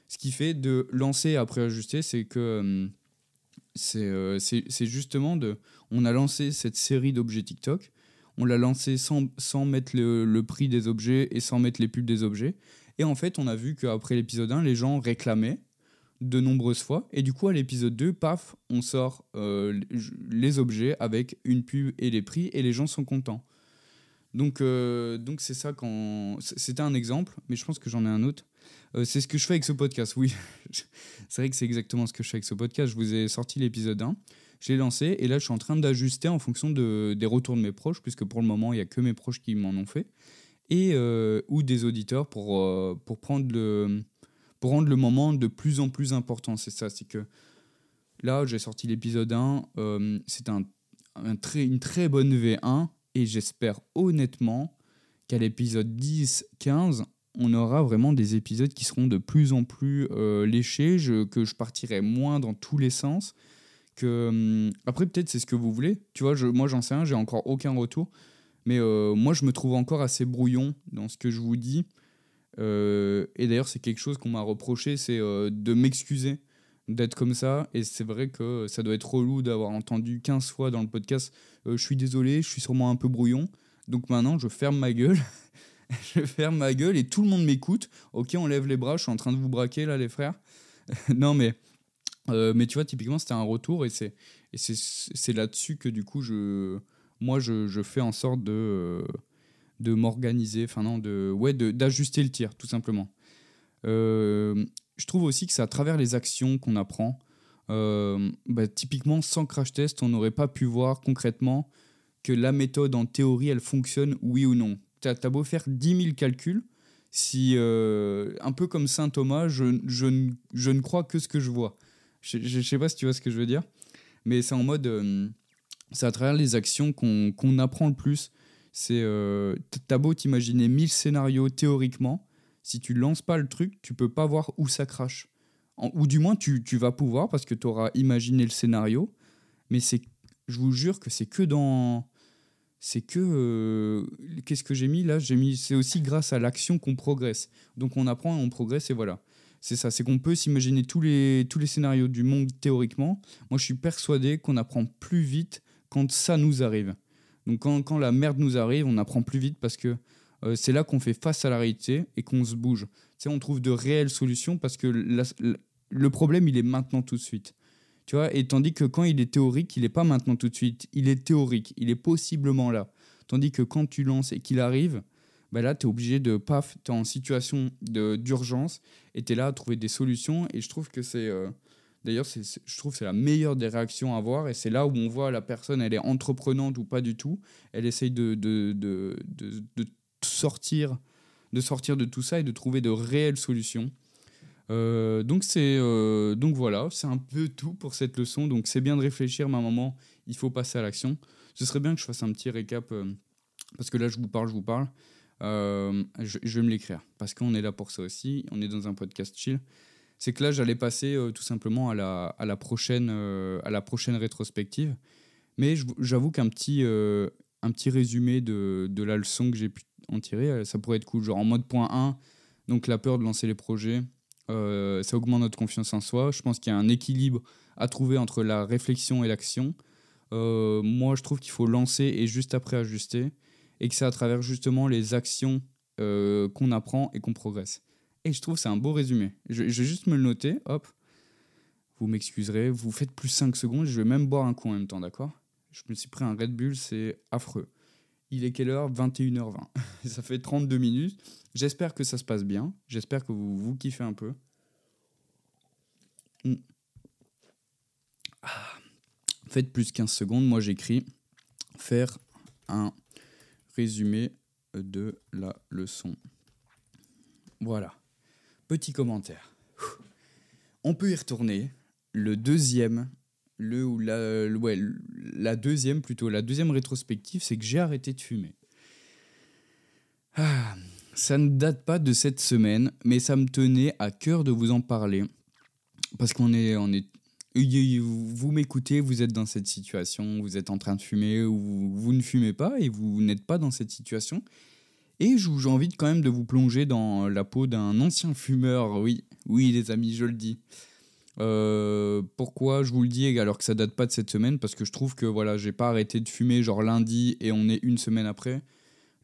Ce qui fait de lancer après ajuster, c'est que c'est justement de... On a lancé cette série d'objets TikTok. On l'a lancé sans, sans mettre le, le prix des objets et sans mettre les pubs des objets. Et en fait, on a vu qu'après l'épisode 1, les gens réclamaient de nombreuses fois. Et du coup, à l'épisode 2, paf, on sort euh, les objets avec une pub et les prix, et les gens sont contents. Donc, euh, donc c'est ça quand. C'était un exemple, mais je pense que j'en ai un autre. Euh, c'est ce que je fais avec ce podcast, oui. c'est vrai que c'est exactement ce que je fais avec ce podcast. Je vous ai sorti l'épisode 1, je l'ai lancé, et là, je suis en train d'ajuster en fonction de, des retours de mes proches, puisque pour le moment, il n'y a que mes proches qui m'en ont fait et euh, ou des auditeurs pour, euh, pour, prendre le, pour rendre le moment de plus en plus important. C'est ça, c'est que là, j'ai sorti l'épisode 1, euh, c'est un, un très, une très bonne V1 et j'espère honnêtement qu'à l'épisode 10, 15, on aura vraiment des épisodes qui seront de plus en plus léchés, je, que je partirai moins dans tous les sens. Que, hum, après, peut-être c'est ce que vous voulez. Tu vois, je, moi j'en sais un, j'ai encore aucun retour. Mais euh, moi, je me trouve encore assez brouillon dans ce que je vous dis. Euh, et d'ailleurs, c'est quelque chose qu'on m'a reproché, c'est euh, de m'excuser d'être comme ça. Et c'est vrai que ça doit être relou d'avoir entendu 15 fois dans le podcast Je suis désolé, je suis sûrement un peu brouillon. Donc maintenant, je ferme ma gueule. je ferme ma gueule et tout le monde m'écoute. Ok, on lève les bras, je suis en train de vous braquer là, les frères. non, mais Euh, mais tu vois, typiquement, c'était un retour et c'est et c'est là-dessus que du coup, je, moi, je, je fais en sorte de, euh, de m'organiser, enfin non, de, ouais, d'ajuster le tir, tout simplement. Euh, je trouve aussi que c'est à travers les actions qu'on apprend. Bah, typiquement, sans crash test, on n'aurait pas pu voir concrètement que la méthode en théorie, elle fonctionne, oui ou non. Tu as, beau faire 10 000 calculs, si, un peu comme Saint Thomas, je, je, je ne crois que ce que je vois. Je, ne sais pas si tu vois ce que je veux dire, mais c'est en mode. Euh, c'est à travers les actions qu'on apprend le plus. C'est. Euh, T'as beau t'imaginer 1000 scénarios théoriquement, si tu lances pas le truc, tu peux pas voir où ça crache. ou du moins, tu, tu vas pouvoir parce que tu auras imaginé le scénario, mais c'est. Je vous jure que c'est que dans. C'est que. Euh, qu'est-ce que j'ai mis là? J'ai mis. C'est aussi grâce à l'action qu'on progresse. Donc on apprend on progresse et voilà c'est ça, c'est qu'on peut s'imaginer tous les, tous les scénarios du monde théoriquement. Moi, je suis persuadé qu'on apprend plus vite quand ça nous arrive. Donc, quand, quand la merde nous arrive, on apprend plus vite parce que euh, c'est là qu'on fait face à la réalité et qu'on se bouge. Tu sais, on trouve de réelles solutions parce que le problème, il est maintenant tout de suite. Tu vois, et tandis que quand il est théorique, il n'est pas maintenant tout de suite. Il est théorique, il est possiblement là. Tandis que quand tu lances et qu'il arrive, bah là, tu es obligé de, paf, tu es en situation d'urgence et tu es là à trouver des solutions. Et je trouve que c'est. Euh, d'ailleurs, je trouve c'est la meilleure des réactions à avoir. Et c'est là où on voit la personne, elle est entreprenante ou pas du tout. Elle essaye de, de, de, de sortir, de sortir de tout ça et de trouver de réelles solutions. Euh, donc euh, donc voilà, c'est un peu tout pour cette leçon. Donc c'est bien de réfléchir, mais à un moment, il faut passer à l'action. Ce serait bien que je fasse un petit récap parce que là, je vous parle, je vous parle. Euh, je, vais me l'écrire parce qu'on est là pour ça aussi. On est dans un podcast chill. C'est que là, j'allais passer euh, tout simplement à la, à la, prochaine, euh, à la prochaine rétrospective. Mais j'avoue qu'un petit, un petit résumé de, de, la leçon que j'ai pu en tirer, ça pourrait être cool. Genre en mode point 1, donc la peur de lancer les projets, ça augmente notre confiance en soi. Je pense qu'il y a un équilibre à trouver entre la réflexion et l'action. moi, je trouve qu'il faut lancer et juste après ajuster et que c'est à travers justement les actions euh, qu'on apprend et qu'on progresse. Et je trouve que c'est un beau résumé. Je, vais juste me le noter, hop. Vous m'excuserez, vous faites plus 5 secondes, je vais même boire un coup en même temps, d'accord? Je me suis pris un Red Bull, c'est affreux. Il est quelle heure? 21h20. ça fait 32 minutes. J'espère que ça se passe bien. J'espère que vous vous kiffez un peu. Hmm. Ah. Faites plus 15 secondes. Moi, j'écris faire un résumé de la leçon. Voilà. Petit commentaire. On peut y retourner. Le deuxième, le ou la, ouais, la deuxième plutôt, la deuxième rétrospective, c'est que j'ai arrêté de fumer. Ah, ça ne date pas de cette semaine, mais ça me tenait à cœur de vous en parler parce qu'on est, on est vous m'écoutez, vous êtes dans cette situation, vous êtes en train de fumer ou vous, ne fumez pas et vous n'êtes pas dans cette situation. Et j'ai envie quand même de vous plonger dans la peau d'un ancien fumeur, oui, oui les amis, je le dis. Euh, pourquoi je vous le dis alors que ça date pas de cette semaine Parce que je trouve que voilà, j'ai pas arrêté de fumer genre lundi et on est une semaine après.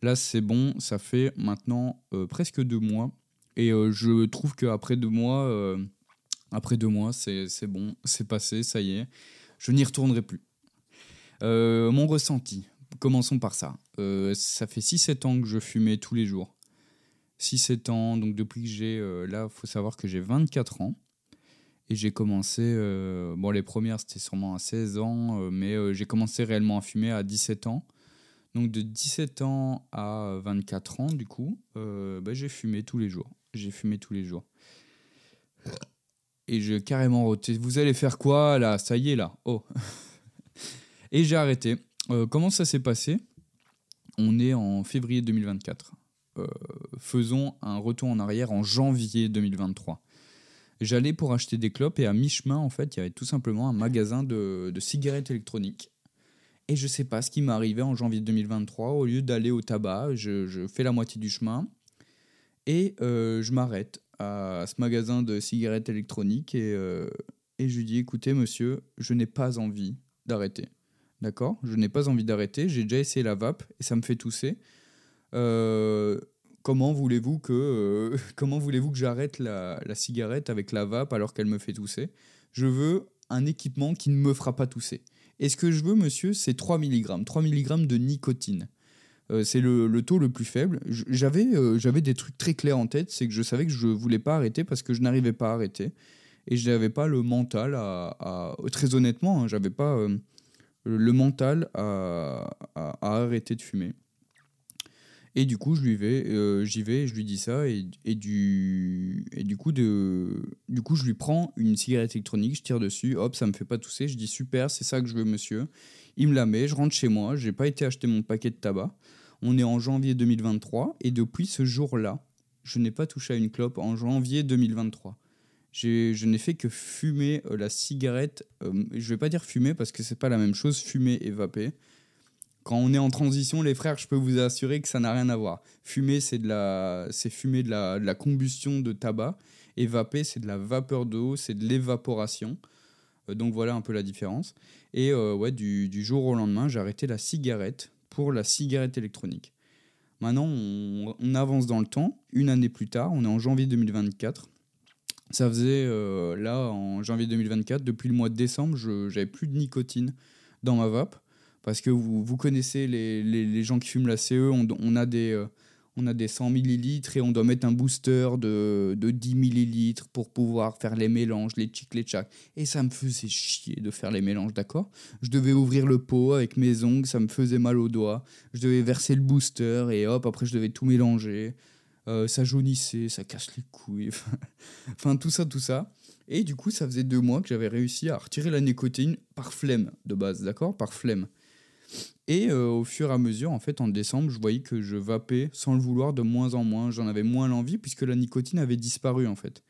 Là c'est bon, ça fait maintenant euh, presque deux mois. Et euh, je trouve qu'après deux mois, après deux mois, c'est bon, c'est passé, ça y est. Je n'y retournerai plus. Mon ressenti, commençons par ça. Ça fait 6-7 ans que je fumais tous les jours. 6-7 ans, donc depuis que j'ai... Là, faut savoir que j'ai 24 ans. Et j'ai commencé... bon, les premières, c'était sûrement à 16 ans, mais j'ai commencé réellement à fumer à 17 ans. Donc de 17 ans à 24 ans, du coup, bah, j'ai fumé tous les jours. J'ai fumé tous les jours. Et j'ai carrément. Vous allez faire quoi là? Ça y est là. Oh. et j'ai arrêté. Euh, comment ça s'est passé? On est en février 2024. Euh, faisons un retour en arrière en janvier 2023. J'allais pour acheter des clopes et à mi-chemin, en fait, il y avait tout simplement un magasin de, cigarettes électroniques. Et je sais pas ce qui m'est arrivé en janvier 2023. Au lieu d'aller au tabac, je, fais la moitié du chemin et euh, je m'arrête à ce magasin de cigarettes électroniques et, euh, et je lui dis écoutez monsieur, je n'ai pas envie d'arrêter. D'accord? Je n'ai pas envie d'arrêter, j'ai déjà essayé la vape et ça me fait tousser. Euh, comment voulez-vous que, euh, comment voulez-vous que j'arrête la, la cigarette avec la vape alors qu'elle me fait tousser? Je veux un équipement qui ne me fera pas tousser. Et ce que je veux, monsieur, c'est 3 mg. 3 mg de nicotine. Euh, c'est le, le taux le plus faible. J'avais euh, j'avais des trucs très clairs en tête, c'est que je savais que je voulais pas arrêter parce que je n'arrivais pas à arrêter. Et je n'avais pas le mental à... très honnêtement, hein, j'avais pas le mental à, à- à arrêter de fumer. Et du coup, je lui vais, euh, j'y vais, je lui dis ça, et, et du, et du coup, de, du coup, je lui prends une cigarette électronique, je tire dessus, hop, ça me fait pas tousser, je dis super, c'est ça que je veux, monsieur. Il me la met, je rentre chez moi, j'ai pas été acheter mon paquet de tabac. On est en janvier 2023, et depuis ce jour-là, je n'ai pas touché à une clope en janvier 2023. J'ai- Je n'ai fait que fumer euh, la cigarette. euh, je vais pas dire fumer parce que c'est pas la même chose, fumer et vaper. Quand on est en transition, les frères, je peux vous assurer que ça n'a rien à voir. Fumer, c'est de la, c'est fumer de la, combustion de tabac, et vaper, c'est de la vapeur d'eau, c'est de l'évaporation. Euh, donc voilà un peu la différence. Et euh, ouais, du, jour au lendemain, j'ai arrêté la cigarette pour la cigarette électronique. Maintenant, on, on avance dans le temps. Une année plus tard, on est en janvier 2024. Ça faisait euh, là, en janvier 2024, depuis le mois de décembre, je j'avais plus de nicotine dans ma vape. Parce que vous, vous connaissez les, les, gens qui fument la CE, on, on a des, euh, on a des 100 millilitres et on doit mettre un booster de, de 10 millilitres pour pouvoir faire les mélanges, les tchic, les tchac. Et ça me faisait chier de faire les mélanges, d'accord? Je devais ouvrir le pot avec mes ongles, ça me faisait mal aux doigts. Je devais verser le booster et hop, après je devais tout mélanger. Euh, ça jaunissait, ça casse les couilles. enfin, tout ça, tout ça. Et du coup, ça faisait deux mois que j'avais réussi à retirer la nicotine par flemme de base, d'accord? Par flemme. Et euh, au fur et à mesure, en fait, en décembre, je voyais que je vapais sans le vouloir de moins en moins. J'en avais moins l'envie puisque la nicotine avait disparu, en fait.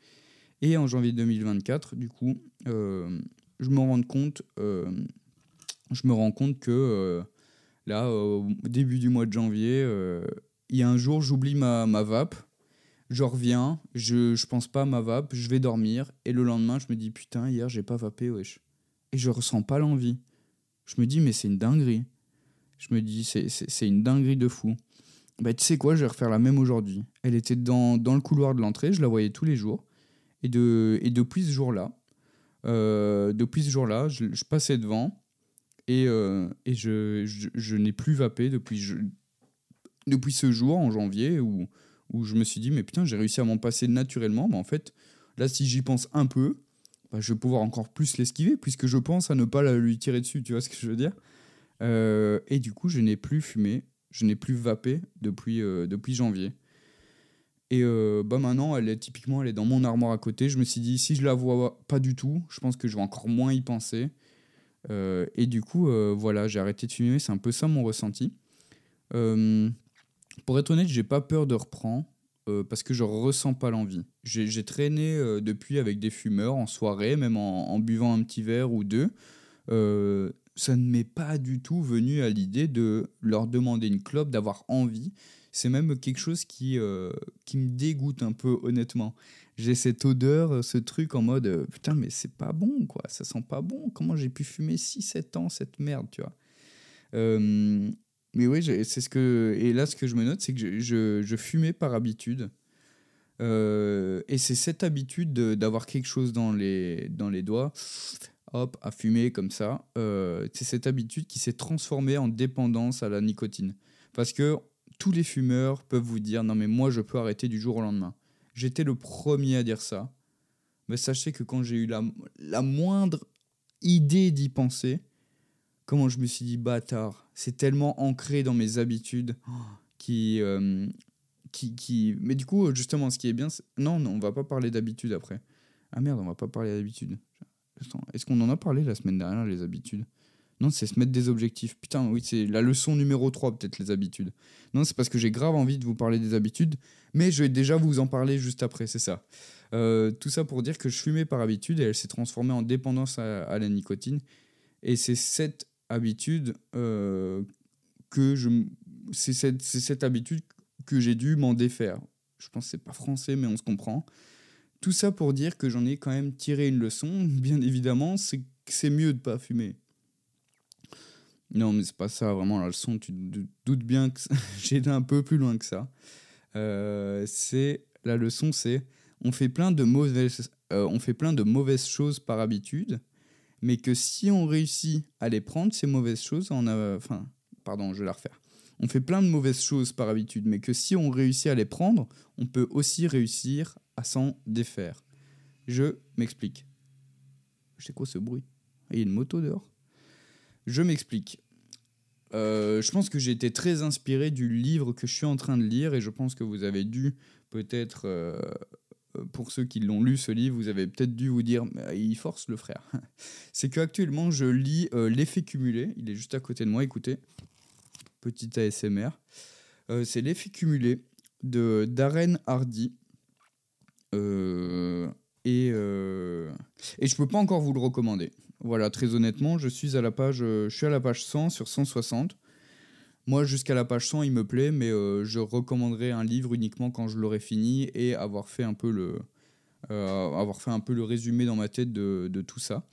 Et en janvier 2024, du coup, euh, je me rends compte, euh, je me rends compte que là, au début du mois de janvier, il y a un jour, j'oublie ma, ma vape. Je reviens, je, je pense pas à ma vape, je vais dormir. Et le lendemain, je me dis, putain, hier, j'ai pas vapé, wesh. Et je ressens pas l'envie. Je me dis, mais c'est une dinguerie. Je me dis, c'est- une dinguerie de fou. Bah, tu sais quoi, je vais refaire la même aujourd'hui. Elle était dans, dans le couloir de l'entrée, je la voyais tous les jours. Et, de, et depuis ce jour-là, euh, depuis ce jour-là, je, passais devant et, euh, et je, je, n'ai plus vapé depuis, depuis ce jour, en janvier, où, où je me suis dit, mais putain, j'ai réussi à m'en passer naturellement. Mais en fait, là, si j'y pense un peu, bah, je vais pouvoir encore plus l'esquiver, puisque je pense à ne pas la- lui tirer dessus, tu vois ce que je veux dire? Euh, Et du coup, je n'ai plus fumé, je n'ai plus vapé depuis, euh, depuis janvier. Et euh, bah maintenant, elle est typiquement, elle est dans mon armoire à côté. Je me suis dit, si je la vois pas du tout, je pense que je vais encore moins y penser. Et du coup, voilà, j'ai arrêté de fumer. C'est un peu ça mon ressenti. Pour être honnête, j'ai pas peur de reprendre parce que je ressens pas l'envie. J'ai traîné depuis avec des fumeurs en soirée, même en, buvant un petit verre ou deux. Ça ne m'est pas du tout venu à l'idée de leur demander une clope, d'avoir envie. C'est même quelque chose qui, euh, qui me dégoûte un peu, honnêtement. J'ai cette odeur, ce truc en mode euh, putain, mais c'est pas bon, quoi. Ça sent pas bon. Comment j'ai pu fumer 6-7 ans cette merde, tu vois? Euh, mais oui, c'est ce que. Et là, ce que je me note, c'est que je, je, fumais par habitude. Et c'est cette habitude de- d'avoir quelque chose dans les, dans les doigts, hop, à fumer comme ça. euh, c'est cette habitude qui s'est transformée en dépendance à la nicotine. Parce que tous les fumeurs peuvent vous dire non, mais moi, je peux arrêter du jour au lendemain. J'étais le premier à dire ça. Mais sachez que quand j'ai eu la, la moindre idée d'y penser, comment je me suis dit bâtard, c'est tellement ancré dans mes habitudes qui, euh, qui, qui... Mais du coup, justement, ce qui est bien... Non, non, on va pas parler d'habitude après. Ah merde, on va pas parler d'habitude. Est-ce qu'on en a parlé la semaine dernière, les habitudes? Non, c'est se mettre des objectifs. Putain, oui, c'est la leçon numéro 3, peut-être, les habitudes. Non, c'est parce que j'ai grave envie de vous parler des habitudes, mais je vais déjà vous en parler juste après, c'est ça. Euh, tout ça pour dire que je fumais par habitude et elle s'est transformée en dépendance à, la nicotine. Et c'est cette habitude euh, que je... C'est cette, cette habitude que j'ai dû m'en défaire. Je pense que c'est pas français, mais on se comprend. Tout ça pour dire que j'en ai quand même tiré une leçon, bien évidemment, c'est que c'est mieux de pas fumer. Non, mais c'est pas ça vraiment la leçon. Tu te doutes bien que j'ai été un peu plus loin que ça. c'est la leçon, c'est on fait plein de mauvaises, on fait plein de mauvaises choses par habitude, mais que si on réussit à les prendre ces mauvaises choses, on a, enfin, pardon, je vais la refaire. On fait plein de mauvaises choses par habitude, mais que si on réussit à les prendre, on peut aussi réussir à s'en défaire. Je m'explique. C'est quoi ce bruit? Il y a une moto dehors. Je m'explique. Euh, je pense que j'ai été très inspiré du livre que je suis en train de lire et je pense que vous avez dû peut-être, euh, pour ceux qui l'ont lu ce livre, vous avez peut-être dû vous dire il force le frère. C'est qu'actuellement je lis euh, L'effet cumulé. Il est juste à côté de moi. Écoutez, petit ASMR. C'est L'effet cumulé de Darren Hardy. Et, et je peux pas encore vous le recommander. Voilà, très honnêtement, je suis à la page, euh, je suis à la page 100 sur 160. Moi, jusqu'à la page 100, il me plaît, mais euh, je recommanderais un livre uniquement quand je l'aurai fini et avoir fait un peu le, euh, avoir fait un peu le résumé dans ma tête de tout ça.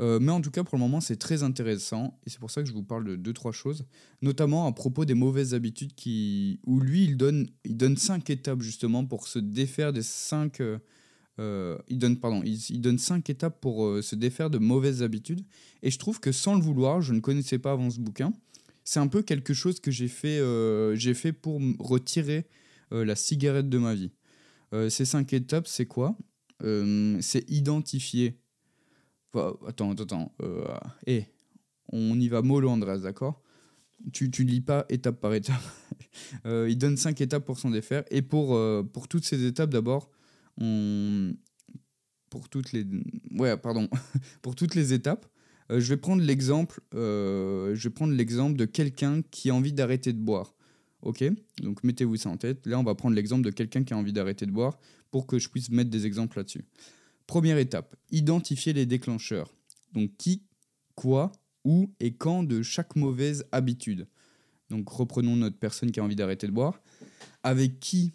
Mais en tout cas, pour le moment, c'est très intéressant et c'est pour ça que je vous parle de deux trois choses, notamment à propos des mauvaises habitudes qui, où lui, il donne, il donne cinq étapes justement pour se défaire des cinq euh, il donne pardon, il, donne cinq étapes pour euh, se défaire de mauvaises habitudes. Et je trouve que sans le vouloir, je ne connaissais pas avant ce bouquin. C'est un peu quelque chose que j'ai fait, euh, j'ai fait pour retirer la cigarette de ma vie. ces cinq étapes, c'est quoi? C'est identifier. Attends, attends, Eh, on y va mollo, Andreas, d'accord? Tu, tu lis pas étape par étape. il donne cinq étapes pour s'en défaire. Et pour, pour toutes ces étapes, d'abord, pour toutes les, ouais, pardon, pour toutes les étapes, euh, je vais prendre l'exemple, euh, je vais prendre l'exemple de quelqu'un qui a envie d'arrêter de boire. Ok, donc mettez-vous ça en tête. Là, on va prendre l'exemple de quelqu'un qui a envie d'arrêter de boire pour que je puisse mettre des exemples là-dessus. Première étape, identifier les déclencheurs. Donc qui, quoi, où et quand de chaque mauvaise habitude. Donc reprenons notre personne qui a envie d'arrêter de boire. Avec qui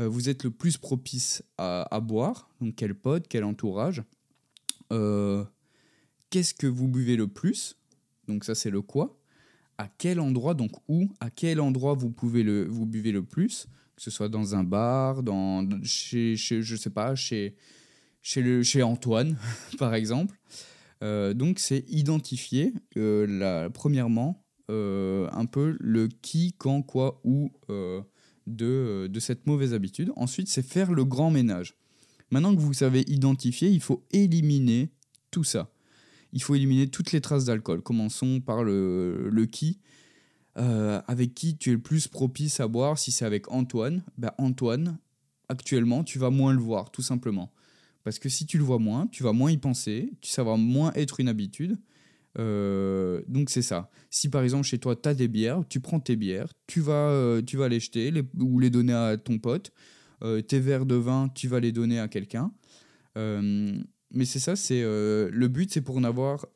euh, vous êtes le plus propice à, boire, donc quel pote, quel entourage, euh, qu'est-ce que vous buvez le plus, donc ça c'est le quoi, à quel endroit, donc où, à quel endroit vous pouvez le, vous buvez le plus, que ce soit dans un bar, dans, chez, chez je sais pas, chez, chez, le, chez Antoine, par exemple. Euh, donc c'est identifier, la, premièrement, un peu le qui, quand, quoi, où euh, de, cette mauvaise habitude. Ensuite, c'est faire le grand ménage. Maintenant que vous savez identifier, il faut éliminer tout ça. Il faut éliminer toutes les traces d'alcool. Commençons par le, le qui. Euh, avec qui tu es le plus propice à boire Si c'est avec Antoine, ben Antoine, actuellement, tu vas moins le voir, tout simplement. Parce que si tu le vois moins, tu vas moins y penser, ça va moins être une habitude. Euh, donc c'est ça. Si par exemple chez toi tu as des bières, tu prends tes bières, tu vas, euh, tu vas les jeter ou les donner à ton pote. Euh, tes verres de vin, tu vas les donner à quelqu'un. mais c'est ça, c'est le but, c'est pour n'avoir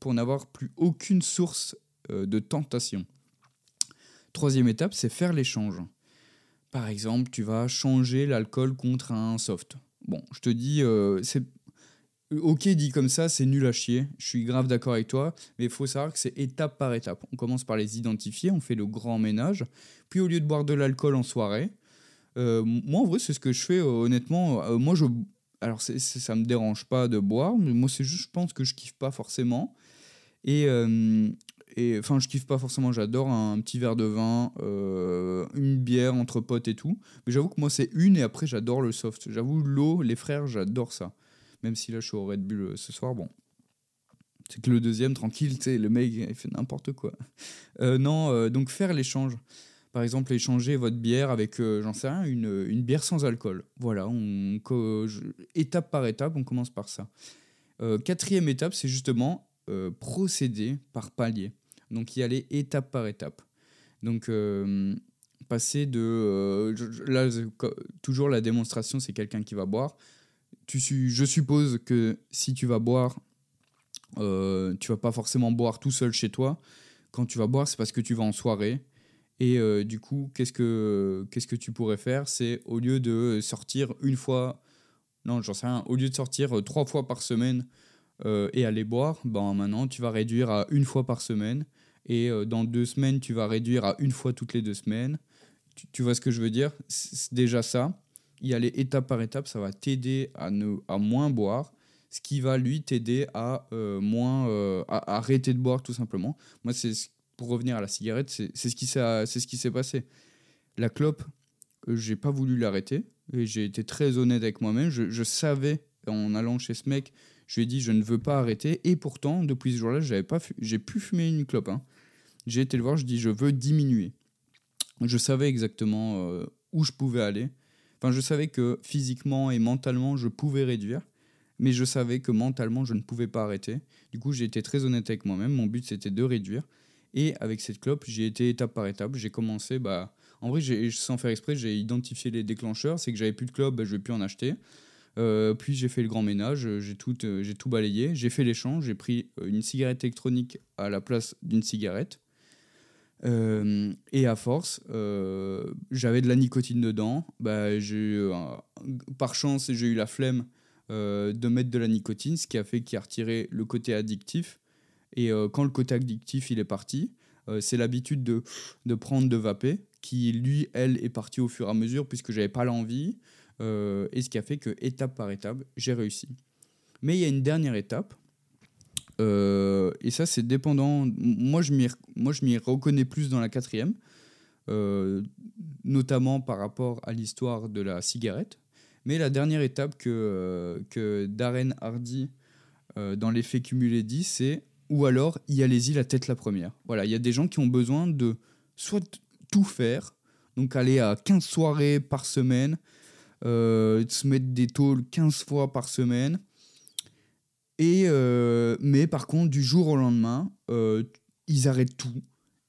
pour n'avoir plus aucune source de tentation. Troisième étape, c'est faire l'échange. Par exemple, tu vas changer l'alcool contre un soft. Bon, je te dis, c'est Ok, dit comme ça, c'est nul à chier. Je suis grave d'accord avec toi, mais il faut savoir que c'est étape par étape. On commence par les identifier, on fait le grand ménage, puis au lieu de boire de l'alcool en soirée, euh, moi en vrai, c'est ce que je fais, euh, honnêtement. Euh, moi, je. Alors, ça ça me dérange pas de boire, mais moi, c'est juste, je pense que je kiffe pas forcément. Et. Et enfin, je kiffe pas forcément, j'adore un petit verre de vin, une bière entre potes et tout. Mais j'avoue que moi, c'est une et après, j'adore le soft. J'avoue, l'eau, les frères, j'adore ça. Même si là, je suis au Red Bull euh, ce soir, bon. C'est que le deuxième, tranquille, tu sais, le mec, il fait n'importe quoi. Euh, non, euh, donc faire l'échange. Par exemple, échanger votre bière avec, j'en sais rien, une, une, bière sans alcool. Voilà, étape par étape, on commence par ça. quatrième étape, c'est justement procéder par palier. Donc y aller étape par étape. Donc passer de... là, toujours la démonstration, c'est quelqu'un qui va boire je suppose que si tu vas boire, euh, tu vas pas forcément boire tout seul chez toi. Quand tu vas boire, c'est parce que tu vas en soirée. Et euh, du coup, qu'est-ce que, qu'est-ce que tu pourrais faire? C'est au lieu de sortir une fois, non, j'en sais rien, au lieu de sortir euh, trois fois par semaine et aller boire, ben maintenant tu vas réduire à une fois par semaine. Et dans deux semaines, tu vas réduire à une fois toutes les deux semaines. Tu, vois ce que je veux dire? C'est déjà ça. Y aller étape par étape, ça va t'aider à, ne, à moins boire, ce qui va lui t'aider à euh, moins euh, à, arrêter de boire tout simplement. Moi, c'est pour revenir à la cigarette, c'est ce qui s'est passé. La clope, euh, j'ai pas voulu l'arrêter et j'ai été très honnête avec moi-même. Je, je, savais en allant chez ce mec, je lui ai dit je ne veux pas arrêter et pourtant depuis ce jour-là, j'avais pas j'ai pu fumer une clope. Hein. J'ai été le voir, je dis je veux diminuer. Je savais exactement où je pouvais aller. Enfin, je savais que physiquement et mentalement, je pouvais réduire mais je savais que mentalement, je ne pouvais pas arrêter. Du coup, j'ai été très honnête avec moi-même. Mon but, c'était de réduire. Et avec cette clope, j'ai été étape par étape. J'ai commencé, bah, en vrai, sans faire exprès, j'ai identifié les déclencheurs. C'est que j'avais plus de clope, bah, je ne vais plus en acheter. Euh, puis j'ai fait le grand ménage, j'ai tout, euh, tout balayé. J'ai fait l'échange, j'ai pris euh, une cigarette électronique à la place d'une cigarette. et à force, j'avais de la nicotine dedans. Bah, par chance, j'ai eu la flemme euh, de mettre de la nicotine, ce qui a fait qu'il a retiré le côté addictif. Et euh, quand le côté addictif il est parti, euh, c'est l'habitude de, de prendre de vaper, qui lui, elle, est partie au fur et à mesure puisque j'avais pas l'envie. Et ce qui a fait que étape par étape, j'ai réussi. Mais il y a une dernière étape. et ça, c'est dépendant. Moi, je m'y reconnais plus dans la quatrième. notamment par rapport à l'histoire de la cigarette. Mais la dernière étape que, euh, que Darren Hardy, euh, dans l'effet cumulé, dit, c'est ou alors y allez-y la tête la première. Voilà, il y a des gens qui ont besoin de soit tout faire, donc aller à 15 soirées par semaine, euh, se mettre des tôles 15 fois par semaine. Et, mais par contre, du jour au lendemain, ils arrêtent tout.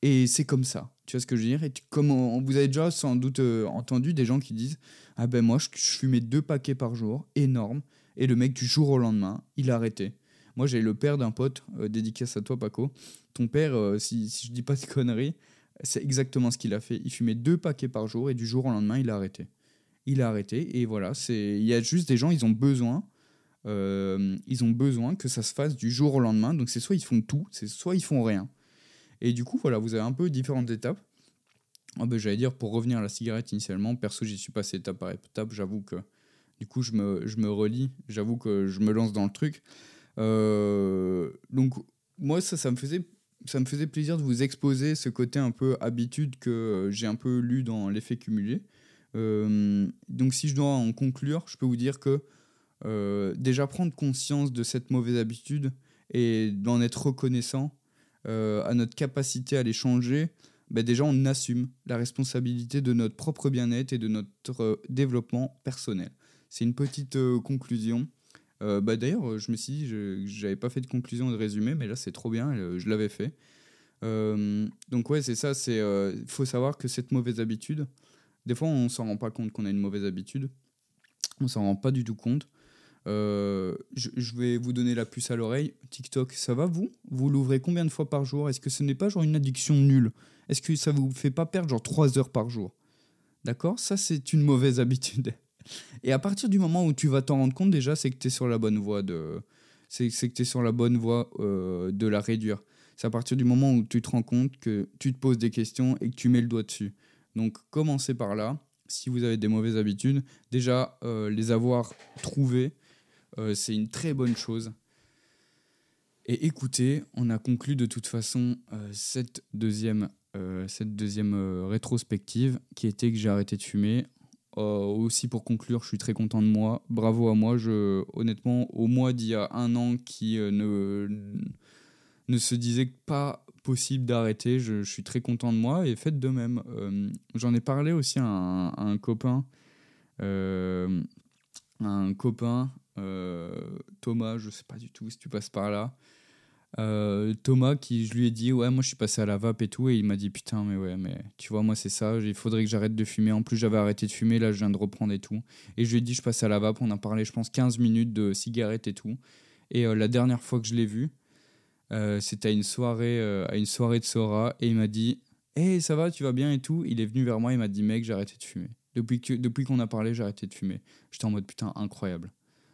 Et c'est comme ça. Tu vois ce que je veux dire? Et comme vous avez déjà sans doute entendu des gens qui disent ah ben moi, je, fumais deux paquets par jour, énorme. Et le mec, du jour au lendemain, il a arrêté. Moi, j'ai le père d'un pote, euh, dédicace à toi, Paco. Ton père, euh, si, si je dis pas de conneries, c'est exactement ce qu'il a fait. Il fumait deux paquets par jour et du jour au lendemain, il a arrêté. Il a arrêté et voilà, il y a juste des gens, ils ont besoin, euh, ils ont besoin que ça se fasse du jour au lendemain. Donc c'est soit ils font tout, c'est soit ils font rien. Et du coup, voilà, vous avez un peu différentes étapes. Ah ben, j'allais dire, pour revenir à la cigarette initialement, perso, j'y suis passé étape par étape. J'avoue que du coup, je me, je me relis. J'avoue que je me lance dans le truc. Euh, donc, moi, ça, ça me faisait. Ça me faisait plaisir de vous exposer ce côté un peu habitude que euh, j'ai un peu lu dans l'effet cumulé. Euh, donc si je dois en conclure, je peux vous dire que déjà prendre conscience de cette mauvaise habitude et d'en être reconnaissant à notre capacité à les changer, bah, déjà on assume la responsabilité de notre propre bien-être et de notre euh, développement personnel. C'est une petite euh, conclusion. Euh, bah, D'ailleurs, je me suis dit, je n'avais pas fait de conclusion de résumé, mais là c'est trop bien, je l'avais fait. donc ouais, c'est ça, il faut savoir que cette mauvaise habitude, des fois on s'en rend pas compte qu'on a une mauvaise habitude, on s'en rend pas du tout compte. je, je, vais vous donner la puce à l'oreille. TikTok, ça va vous? Vous l'ouvrez combien de fois par jour? Est-ce que ce n'est pas genre une addiction nulle? Est-ce que ça vous fait pas perdre genre 3 heures par jour? D'accord? Ça, c'est une mauvaise habitude. Et à partir du moment où tu vas t'en rendre compte, déjà, c'est que tu es sur la bonne voie de. C'est que sur la bonne voie euh, de la réduire. C'est à partir du moment où tu te rends compte que tu te poses des questions et que tu mets le doigt dessus. Donc, commencez par là. Si vous avez des mauvaises habitudes, déjà, euh, les avoir trouvées, euh, c'est une très bonne chose. Et écoutez, on a conclu de toute façon cette deuxième euh, cette deuxième rétrospective qui était que j'ai arrêté de fumer. Aussi pour conclure, je suis très content de moi. Bravo à moi. Je, honnêtement, au mois d'il y a un an qui ne se disait pas possible d'arrêter, je, suis très content de moi et faites de même. J'en ai parlé aussi à un, copain. un copain, Thomas, je sais pas du tout si tu passes par là. Euh, Thomas qui je lui ai dit ouais moi je suis passé à la vape et tout et il m'a dit putain mais ouais mais tu vois moi c'est ça il faudrait que j'arrête de fumer en plus j'avais arrêté de fumer là je viens de reprendre et tout et je lui ai dit je passe à la vape on a parlé je pense 15 minutes de cigarette et tout et euh, la dernière fois que je l'ai vu euh, c'était à une soirée à une soirée de Sora et il m'a dit hey ça va tu vas bien et tout? Il est venu vers moi il m'a dit mec j'ai arrêté de fumer depuis que depuis qu'on a parlé j'ai arrêté de fumer j'étais en mode putain incroyable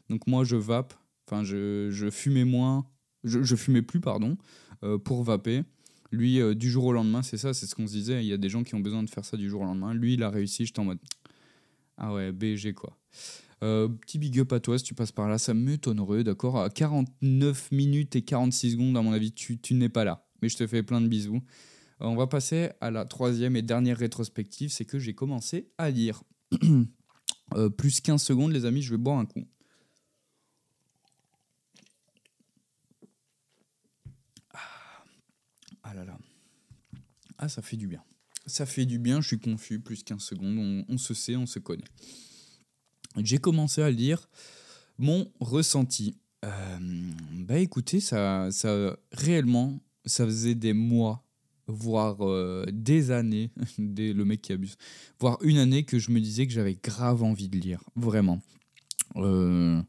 donc moi je vape enfin je, je fumais moins je, fumais plus, pardon, euh, pour vaper. Lui, euh, du jour au lendemain, c'est ça, c'est ce qu'on se disait. Il y a des gens qui ont besoin de faire ça du jour au lendemain. Lui, il a réussi. J'étais en mode Ah ouais, BG quoi. Euh, petit big up à toi si tu passes par là, ça m'étonnerait, d'accord À 49 minutes et 46 secondes, à mon avis, tu, n'es pas là. Mais je te fais plein de bisous. Euh, on va passer à la troisième et dernière rétrospective, c'est que j'ai commencé à lire. Euh, plus 15 secondes, les amis, je vais boire un coup. Ah là là. Ah, ça fait du bien. Ça fait du bien, je suis confus, plus 15 secondes, on, on se sait, on se connaît. J'ai commencé à lire mon ressenti. Euh, bah écoutez, ça, ça réellement, ça faisait des mois, voire euh, des années, le mec qui abuse, voire une année que je me disais que j'avais grave envie de lire, vraiment. Euh,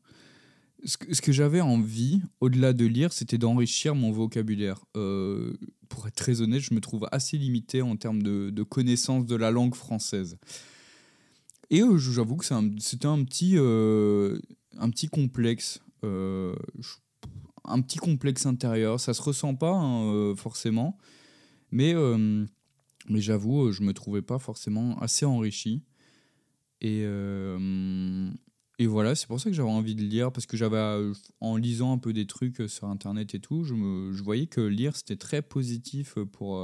ce que, j'avais envie, au-delà de lire, c'était d'enrichir mon vocabulaire. Pour être très honnête, je me trouve assez limité en termes de, de connaissance de la langue française. Et euh, j'avoue que c'était un, petit, euh, un petit complexe. euh, un petit complexe intérieur. Ça se ressent pas hein, euh, forcément. Mais, mais j'avoue, je me trouvais pas forcément assez enrichi. Et, et voilà, c'est pour ça que j'avais envie de lire, parce que j'avais, en lisant un peu des trucs sur Internet et tout, je, me, je voyais que lire, c'était très positif pour,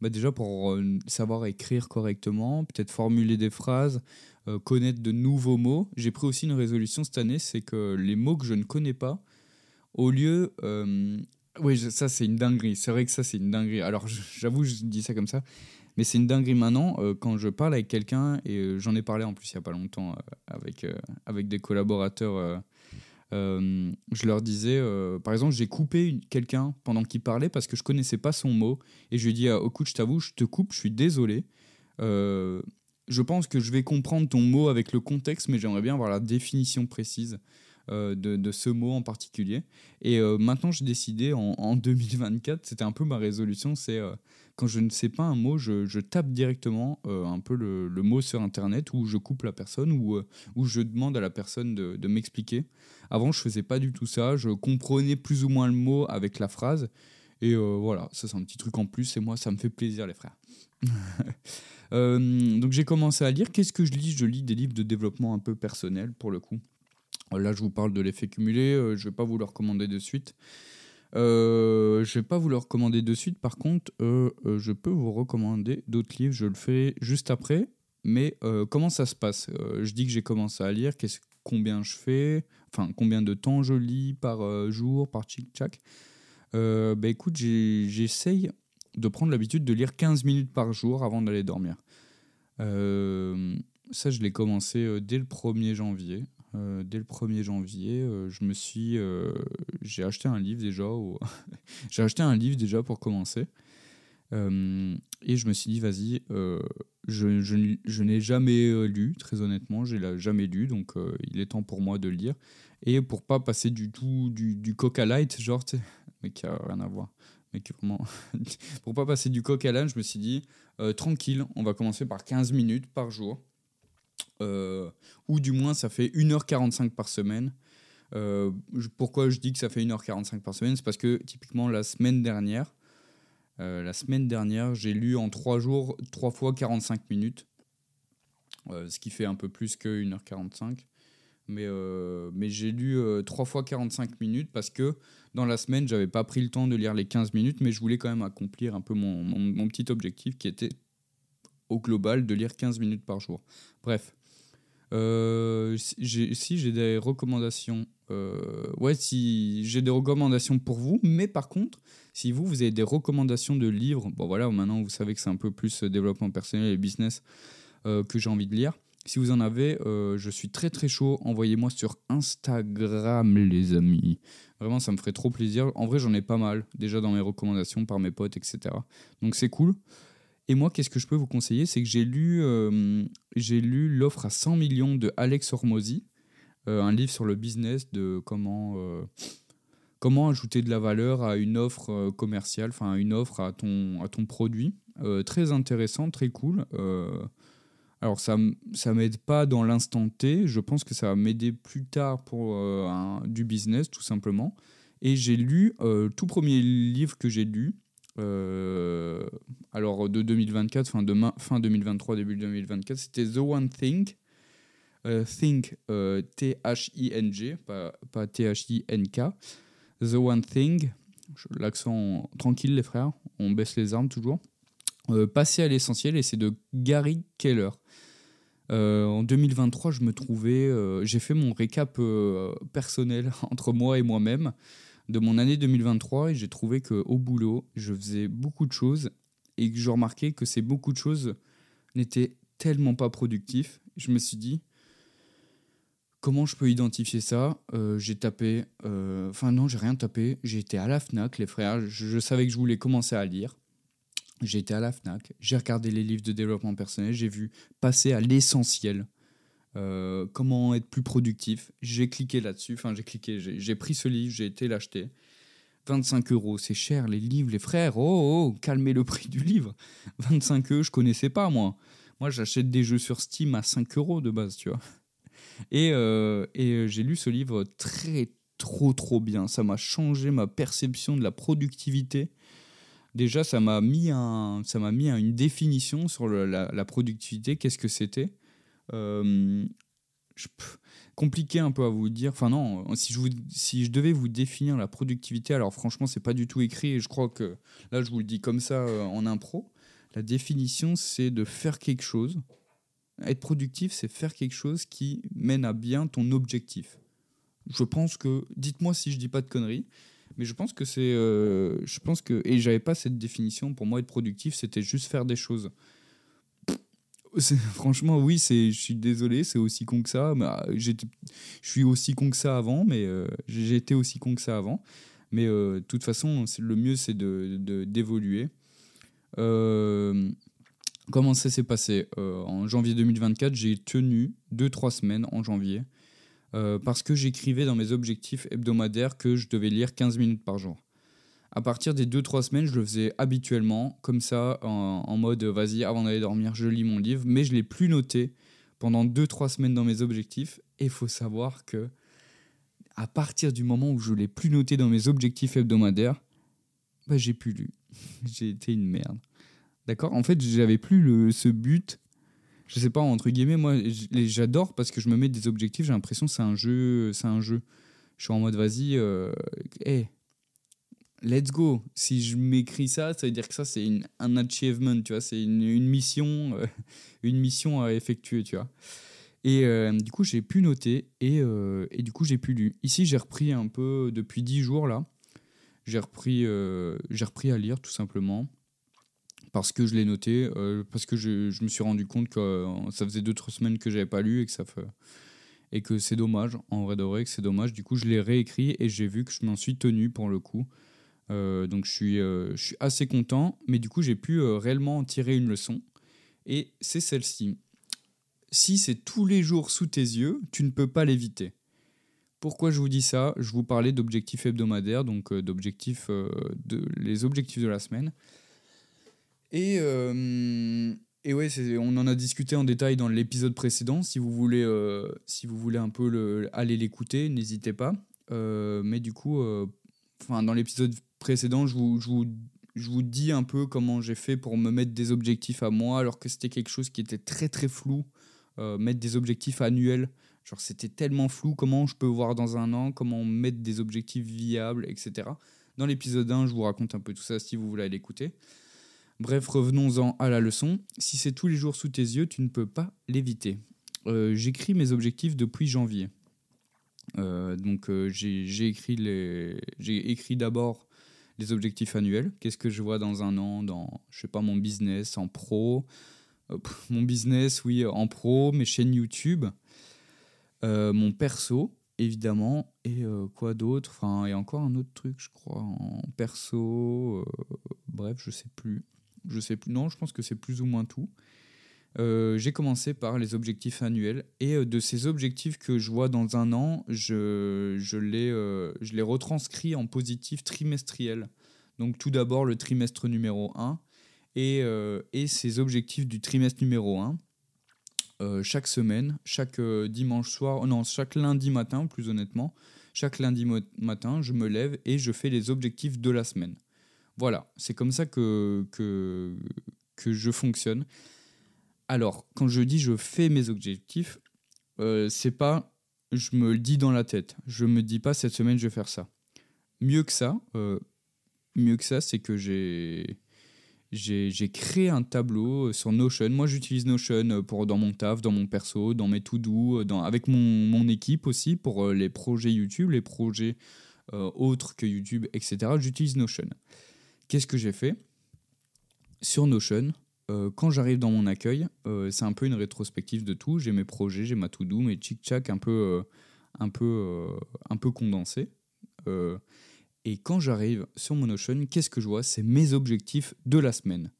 bah déjà pour savoir écrire correctement, peut-être formuler des phrases, euh, connaître de nouveaux mots. J'ai pris aussi une résolution cette année, c'est que les mots que je ne connais pas, au lieu... euh, oui, ça c'est une dinguerie, c'est vrai que ça c'est une dinguerie. Alors j'avoue, je dis ça comme ça, mais c'est une dinguerie maintenant euh, quand je parle avec quelqu'un, et j'en ai parlé en plus il n'y a pas longtemps avec, avec des collaborateurs. je leur disais, par exemple, j'ai coupé quelqu'un pendant qu'il parlait parce que je connaissais pas son mot, et je lui ai dit, ah, écoute, je t'avoue, je te coupe, je suis désolé. Je pense que je vais comprendre ton mot avec le contexte, mais j'aimerais bien avoir la définition précise euh, de, ce mot en particulier. Et euh, maintenant, j'ai décidé en, en 2024, c'était un peu ma résolution, c'est euh, quand je ne sais pas un mot, je, tape directement un peu le, mot sur Internet ou je coupe la personne ou, je demande à la personne de, de m'expliquer. Avant, je faisais pas du tout ça. Je comprenais plus ou moins le mot avec la phrase. Et euh, voilà, ça c'est un petit truc en plus. Et moi, ça me fait plaisir, les frères. Euh, donc j'ai commencé à lire. Qu'est-ce que je lis? Je lis des livres de développement un peu personnel pour le coup. Là, je vous parle de l'effet cumulé. euh, je vais pas vous le recommander de suite. Euh, je vais pas vous le recommander de suite. Par contre, euh, je peux vous recommander d'autres livres. Je le fais juste après. Mais comment ça se passe? Je dis que j'ai commencé à lire. Combien je fais? Enfin, combien de temps je lis par jour, par tchic-tchac euh, Bah écoute, j'essaye de prendre l'habitude de lire 15 minutes par jour avant d'aller dormir. Euh, ça, je l'ai commencé euh, dès le 1er janvier. Euh, dès le 1er janvier, je me suis, j'ai acheté un livre déjà. j'ai acheté un livre déjà pour commencer. Et je me suis dit, vas-y, je, n'ai jamais lu, très honnêtement, je l'ai jamais lu, donc il est temps pour moi de le lire. Et pour pas passer du tout du, du coca light, genre, mais qui a rien à voir, mais qui vraiment. pour pas passer du coq à l'âne, je me suis dit, euh, tranquille, on va commencer par 15 minutes par jour. Euh, ou du moins, ça fait 1h45 par semaine. Euh, pourquoi je dis que ça fait 1h45 par semaine? C'est parce que typiquement, la semaine dernière, la semaine dernière, j'ai lu en 3 jours 3 fois 45 minutes. Ce qui fait un peu plus que 1h45. Mais, euh, mais j'ai lu 3 fois 45 minutes parce que dans la semaine, j'avais pas pris le temps de lire les 15 minutes, mais je voulais quand même accomplir un peu mon, mon- petit objectif qui était au global de lire 15 minutes par jour. Bref. Euh, si j'ai des recommandations, euh, ouais, si j'ai des recommandations pour vous, mais par contre, si vous, vous avez des recommandations de livres, bon voilà, maintenant vous savez que c'est un peu plus euh, développement personnel et business euh, que j'ai envie de lire. Si vous en avez, euh, je suis très très chaud. Envoyez-moi sur Instagram, les amis. Vraiment, ça me ferait trop plaisir. En vrai, j'en ai pas mal déjà dans mes recommandations par mes potes, etc. Donc c'est cool. Et moi, qu'est-ce que je peux vous conseiller? C'est que j'ai lu, euh, l'offre à 100 millions de Alex Hormozy, euh, un livre sur le business de comment, ajouter de la valeur à une offre commerciale, enfin à une offre à ton, à ton produit. Très intéressant, très cool. Alors ça ça m'aide pas dans l'instant T, je pense que ça va m'aider plus tard pour euh, du business tout simplement. Et j'ai lu, euh, le tout premier livre que j'ai lu, euh, alors de 2024, fin, de fin 2023, début 2024, c'était The One Thing. Euh, think, euh, T-H-I-N-G, pas, pas T-H-I-N-K. The One Thing, l'accent tranquille les frères, on baisse les armes toujours. passer à l'essentiel et c'est de Gary Keller. En 2023, je me trouvais, j'ai fait mon récap personnel entre moi et moi-même de mon année 2023 et j'ai trouvé qu'au boulot, je faisais beaucoup de choses et que je remarquais que ces beaucoup de choses n'étaient tellement pas productifs. Je me suis dit, comment je peux identifier ça? Euh, J'ai tapé, euh, enfin non, j'ai rien tapé, j'ai été à la FNAC, les frères, je, savais que je voulais commencer à lire. J'ai été à la FNAC, j'ai regardé les livres de développement personnel, j'ai vu passer à l'essentiel. Euh, comment être plus productif. J'ai cliqué là-dessus, enfin j'ai cliqué, j'ai pris ce livre, j'ai été l'acheter. 25 euros, c'est cher les livres, les frères. Oh, oh, oh calmez le prix du livre. 25 euros, je connaissais pas moi. Moi, j'achète des jeux sur Steam à 5 euros de base, tu vois. Et, euh, et euh, j'ai lu ce livre très, trop, trop bien. Ça m'a changé ma perception de la productivité. Déjà, ça m'a mis, un, ça m'a mis une définition sur la, productivité, qu'est-ce que c'était. Euh, compliqué un peu à vous dire. Enfin non, si je, vous, si je devais vous définir la productivité, alors franchement c'est pas du tout écrit et je crois que là je vous le dis comme ça euh, en impro. La définition c'est de faire quelque chose. Être productif c'est faire quelque chose qui mène à bien ton objectif. Je pense que, dites-moi si je dis pas de conneries, mais je pense que c'est, euh, je pense que et j'avais pas cette définition. Pour moi être productif c'était juste faire des choses. Franchement, oui, je suis désolé, c'est aussi con que ça. Bah, je suis aussi con que ça avant, mais euh, été aussi con que ça avant. Mais euh, de toute façon, le mieux, c'est d'évoluer. De, euh, comment ça s'est passé? En janvier 2024, j'ai tenu 2-3 semaines en janvier parce que j'écrivais dans mes objectifs hebdomadaires que je devais lire 15 minutes par jour à partir des 2-3 semaines, je le faisais habituellement, comme ça, en, mode vas-y, avant d'aller dormir, je lis mon livre, mais je ne l'ai plus noté pendant 2-3 semaines dans mes objectifs. Et il faut savoir que à partir du moment où je ne l'ai plus noté dans mes objectifs hebdomadaires, bah, j'ai plus lu. j'ai été une merde. D'accord? En fait, j'avais plus ce but. Je sais pas, entre guillemets, moi, j'adore parce que je me mets des objectifs, j'ai l'impression que c'est un jeu. C'est un jeu. Je suis en mode vas-y, euh, let's go. Si je m'écris ça, ça veut dire que ça, c'est un achievement, tu vois, c'est une, une, mission, euh, une mission à effectuer, tu vois. Et euh, du coup, j'ai pu noter et, euh, et du coup, j'ai pu lire. Ici, j'ai repris un peu depuis 10 jours là. J'ai repris, j'ai repris à lire tout simplement parce que je l'ai noté, parce que je, me suis rendu compte que ça faisait 2-3 semaines que j'avais pas lu et que ça fait et que c'est dommage, en vrai de vrai, que c'est dommage. Du coup, je l'ai réécrit et j'ai vu que je m'en suis tenu pour le coup. Euh, donc je suis, euh, je suis assez content, mais du coup j'ai pu euh, réellement tirer une leçon. Et c'est celle-ci. Si c'est tous les jours sous tes yeux, tu ne peux pas l'éviter. Pourquoi je vous dis ça? Je vous parlais d'objectifs hebdomadaires, donc d'objectifs, de, les objectifs de la semaine. Et, et ouais, on en a discuté en détail dans l'épisode précédent. Si vous voulez, si vous voulez un peu le, aller l'écouter, n'hésitez pas. mais du coup, enfin, dans l'épisode précédent, je vous, je vous, je vous dis un peu comment j'ai fait pour me mettre des objectifs à moi, alors que c'était quelque chose qui était très très flou. Euh, mettre des objectifs annuels, genre c'était tellement flou, comment je peux voir dans un an, comment mettre des objectifs viables, etc. Dans l'épisode 1, je vous raconte un peu tout ça si vous voulez l'écouter. Bref, revenons-en à la leçon. Si c'est tous les jours sous tes yeux, tu ne peux pas l'éviter. Euh, j'écris mes objectifs depuis janvier. Euh, donc j'ai écrit, d'abord les objectifs annuels. Qu'est-ce que je vois dans un an, dans, je sais pas, mon business en pro, euh, mon business, oui, en pro, mes chaînes YouTube, euh, mon perso, évidemment, et euh, quoi d'autre? Enfin, a encore un autre truc, je crois, en perso. bref, je sais plus. Je sais plus. Non, je pense que c'est plus ou moins tout. j'ai commencé par les objectifs annuels et de ces objectifs que je vois dans un an, je, je, les, je les retranscris en positif trimestriel. Donc tout d'abord le trimestre numéro 1 et, euh, et ses objectifs du trimestre numéro 1. Euh, chaque semaine, chaque euh, dimanche soir, non, chaque lundi matin plus honnêtement, chaque lundi matin, je me lève et je fais les objectifs de la semaine. Voilà, c'est comme ça que, je fonctionne. Alors, quand je dis je fais mes objectifs, euh, c'est pas je me le dis dans la tête. Je me dis pas cette semaine je vais faire ça. Mieux que ça, euh, mieux que ça, c'est que j'ai j'ai créé un tableau sur Notion. Moi, j'utilise Notion pour dans mon taf, dans mon perso, dans mes to-do, avec mon, équipe aussi pour euh, les projets YouTube, les projets autres que YouTube, etc. J'utilise Notion. Qu'est-ce que j'ai fait? Sur Notion, euh, quand j'arrive dans mon accueil, c'est un peu une rétrospective de tout. J'ai mes projets, j'ai ma to-do, mes chic-chac un peu, un peu, un peu condensés. Et quand j'arrive sur mon Notion, qu'est-ce que je vois? C'est mes objectifs de la semaine.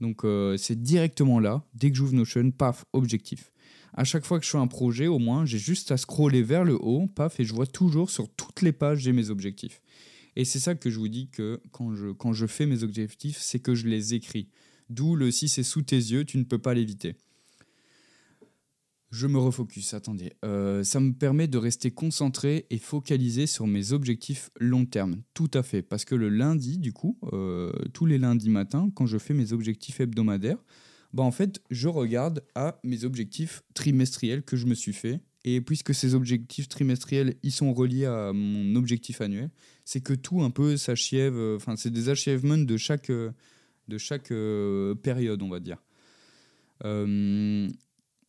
Donc euh, c'est directement là, dès que j'ouvre Notion, paf, objectif. À chaque fois que je fais un projet, au moins, j'ai juste à scroller vers le haut, paf, et je vois toujours sur toutes les pages, j'ai mes objectifs. Et c'est ça que je vous dis que quand je, quand je fais mes objectifs, c'est que je les écris. D'où le si c'est sous tes yeux, tu ne peux pas l'éviter. Je me refocus, attendez. Euh, ça me permet de rester concentré et focalisé sur mes objectifs long terme. Tout à fait. Parce que le lundi, du coup, euh, tous les lundis matins, quand je fais mes objectifs hebdomadaires, bah en fait, je regarde à mes objectifs trimestriels que je me suis fait. Et puisque ces objectifs trimestriels, ils sont reliés à mon objectif annuel, c'est que tout un peu s'achève. Euh, enfin, c'est des achèvements de chaque, de chaque période, on va dire.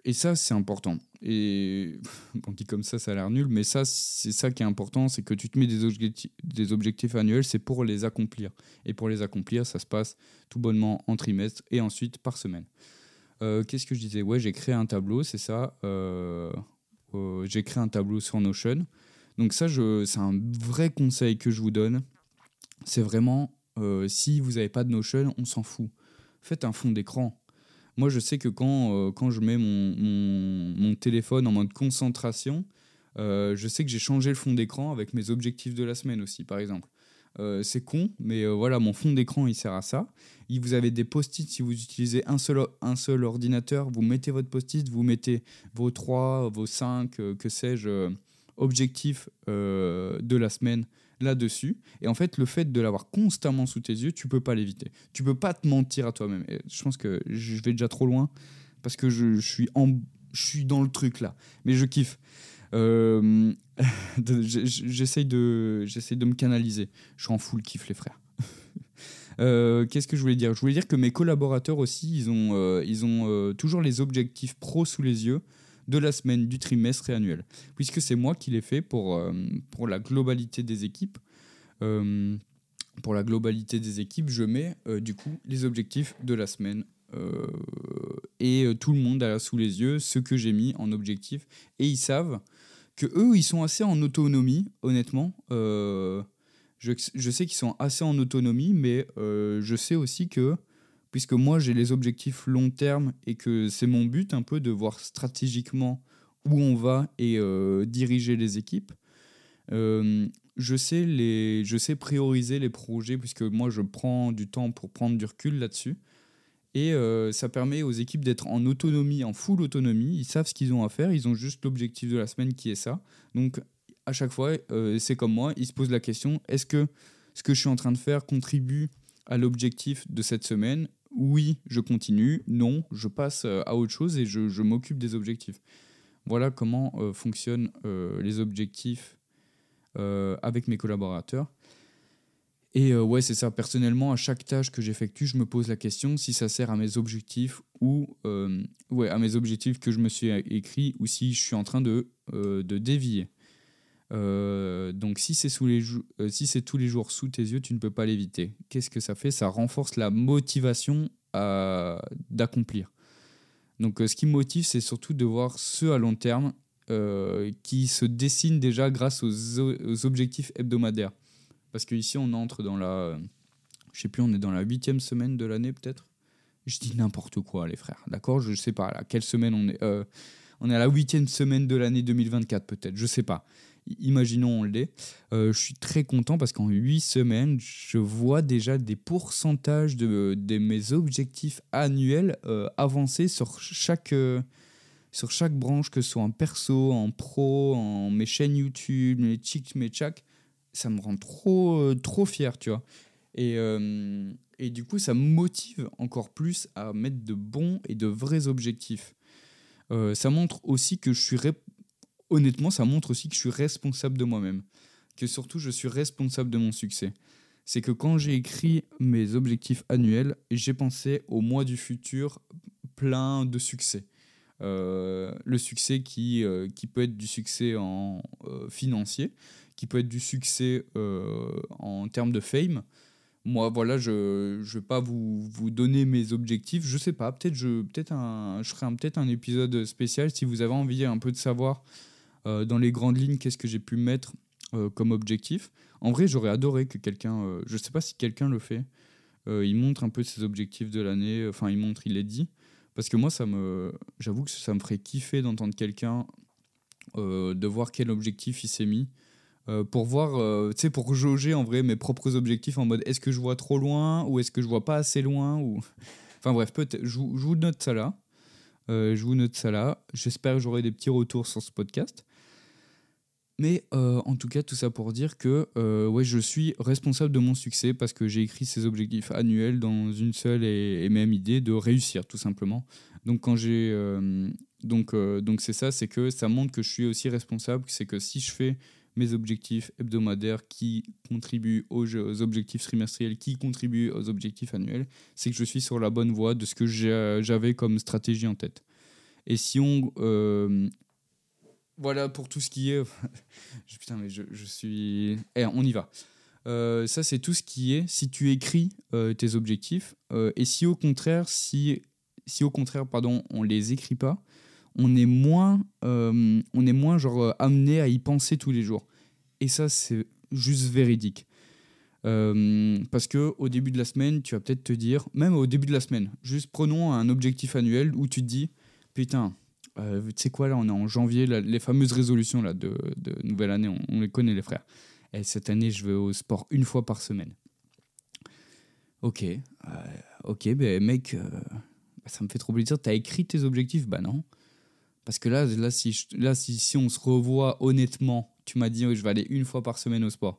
Et ça, c'est important. Et on dit comme ça, ça a l'air nul, mais ça, c'est ça qui est important, c'est que tu te mets des objectifs, des objectifs annuels, c'est pour les accomplir. Et pour les accomplir, ça se passe tout bonnement en trimestre et ensuite par semaine. Euh, qu'est-ce que je disais? Ouais, j'ai créé un tableau, c'est ça. Euh, euh, j'ai créé un tableau sur Notion. Donc ça, c'est un vrai conseil que je vous donne. C'est vraiment, si vous n'avez pas de Notion, on s'en fout. Faites un fond d'écran moi, je sais que quand, euh, quand je mets mon, mon, téléphone en mode concentration, euh, je sais que j'ai changé le fond d'écran avec mes objectifs de la semaine aussi, par exemple. Euh, c'est con, mais voilà, mon fond d'écran, il sert à ça. Et vous avez des post-it, si vous utilisez un seul, un seul ordinateur, vous mettez votre post-it, vous mettez vos 3, vos 5, que sais-je, objectifs de la semaine là-dessus. Et en fait, le fait de l'avoir constamment sous tes yeux, tu peux pas l'éviter. Tu peux pas te mentir à toi-même. je pense que je vais déjà trop loin parce que je, suis, en, je suis dans le truc là. Mais je kiffe. Euh, j'essaye de, de me canaliser. Je suis en full kiff, les frères. Euh, qu'est-ce que je voulais dire? Je voulais dire que mes collaborateurs aussi, ils ont, euh, ils ont toujours les objectifs pro sous les yeux de la semaine, du trimestre et annuel. Puisque c'est moi qui l'ai fait pour, pour la globalité des équipes. Pour la globalité des équipes, je mets du coup les objectifs de la semaine. et tout le monde a sous les yeux ce que j'ai mis en objectif. Et ils savent que eux, ils sont assez en autonomie, honnêtement. Je, je, sais qu'ils sont assez en autonomie, mais je sais aussi que puisque moi j'ai les objectifs long terme et que c'est mon but un peu de voir stratégiquement où on va et euh, diriger les équipes. Euh, je, sais les, je sais prioriser les projets puisque moi je prends du temps pour prendre du recul là-dessus. Et euh, ça permet aux équipes d'être en autonomie, en full autonomie. Ils savent ce qu'ils ont à faire, ils ont juste l'objectif de la semaine qui est ça. Donc à chaque fois, c'est comme moi, ils se posent la question, est-ce que ce que je suis en train de faire contribue à l'objectif de cette semaine? Oui, je continue, non, je passe euh, à autre chose et je, m'occupe des objectifs. Voilà comment euh, fonctionnent euh, les objectifs avec mes collaborateurs. Et ouais, c'est ça. Personnellement, à chaque tâche que j'effectue, je me pose la question si ça sert à mes objectifs ou ouais, à mes objectifs que je me suis écrit ou si je suis en train de, de dévier. donc si c'est si tous les jours sous tes yeux, tu ne peux pas l'éviter. Qu'est-ce que ça fait? Ça renforce la motivation d'accomplir. Donc ce qui me motive, c'est surtout de voir ce à long terme euh, qui se dessine déjà grâce aux, objectifs hebdomadaires. Parce qu'ici, on entre dans la... Je sais plus, on est dans la huitième semaine de l'année peut-être. Je dis n'importe quoi, les frères. D'accord? Je sais pas, à quelle semaine on est. Euh, on est à la huitième semaine de l'année 2024 peut-être, je sais pas imaginons on l'est, euh, je suis très content parce qu'en 8 semaines, je vois déjà des pourcentages de, mes objectifs annuels euh, avancer sur chaque, euh, sur chaque branche, que ce soit en perso, en pro, en mes chaînes YouTube, mes chics, mes tchacs. Ça me rend trop, trop fier, tu vois. Et, euh, et du coup, ça me motive encore plus à mettre de bons et de vrais objectifs. Euh, ça montre aussi que je suis... Honnêtement, ça montre aussi que je suis responsable de moi-même. Que surtout, je suis responsable de mon succès. C'est que quand j'ai écrit mes objectifs annuels, j'ai pensé au mois du futur plein de succès. Euh, le succès qui, euh, qui peut être du succès en financier, qui peut être du succès en termes de fame, moi, voilà, je ne vais pas vous, vous donner mes objectifs. Je sais pas, peut-être je, peut un, je ferai peut-être un épisode spécial si vous avez envie un peu de savoir euh, dans les grandes lignes qu'est-ce que j'ai pu mettre euh, comme objectif. En vrai, j'aurais adoré que quelqu'un, euh, je sais pas si quelqu'un le fait, il montre un peu ses objectifs de l'année, enfin il montre, il les dit. Parce que moi, j'avoue que ça me ferait kiffer d'entendre quelqu'un, de voir quel objectif il s'est mis. Euh, pour voir, euh, tu sais, pour jauger en vrai mes propres objectifs en mode est-ce que je vois trop loin ou est-ce que je vois pas assez loin ou... Enfin bref, peut-être, je, vous note ça là. Euh, je vous note ça là. J'espère que j'aurai des petits retours sur ce podcast. Mais en tout cas, tout ça pour dire que ouais, je suis responsable de mon succès parce que j'ai écrit ces objectifs annuels dans une seule et, et, même idée de réussir, tout simplement. Donc quand j'ai donc donc c'est ça, c'est que ça montre que je suis aussi responsable. C'est que si je fais mes objectifs hebdomadaires qui contribuent aux, objectifs trimestriels, qui contribuent aux objectifs annuels, c'est que je suis sur la bonne voie de ce que j'avais comme stratégie en tête. Et si on... Euh, voilà pour tout ce qui est... Putain, mais je, suis... Eh, on y va. Euh, ça, c'est tout ce qui est si tu écris euh, tes objectifs et si au contraire, si, si au contraire, pardon, on les écrit pas, on est moins, euh, on est moins genre euh, amené à y penser tous les jours. Et ça, c'est juste véridique. Euh, parce que au début de la semaine, tu vas peut-être te dire, même au début de la semaine, juste prenons un objectif annuel où tu te dis, putain, tu sais quoi là, on est en janvier, les fameuses résolutions là de, nouvelle année, on, les connaît les frères. Et cette année, je vais au sport une fois par semaine. Ok, ok, ben mec, ça me fait trop plaisir. T'as écrit tes objectifs? Bah non. Parce que là, là, si, là si, on se revoit honnêtement, tu m'as dit je vais aller une fois par semaine au sport.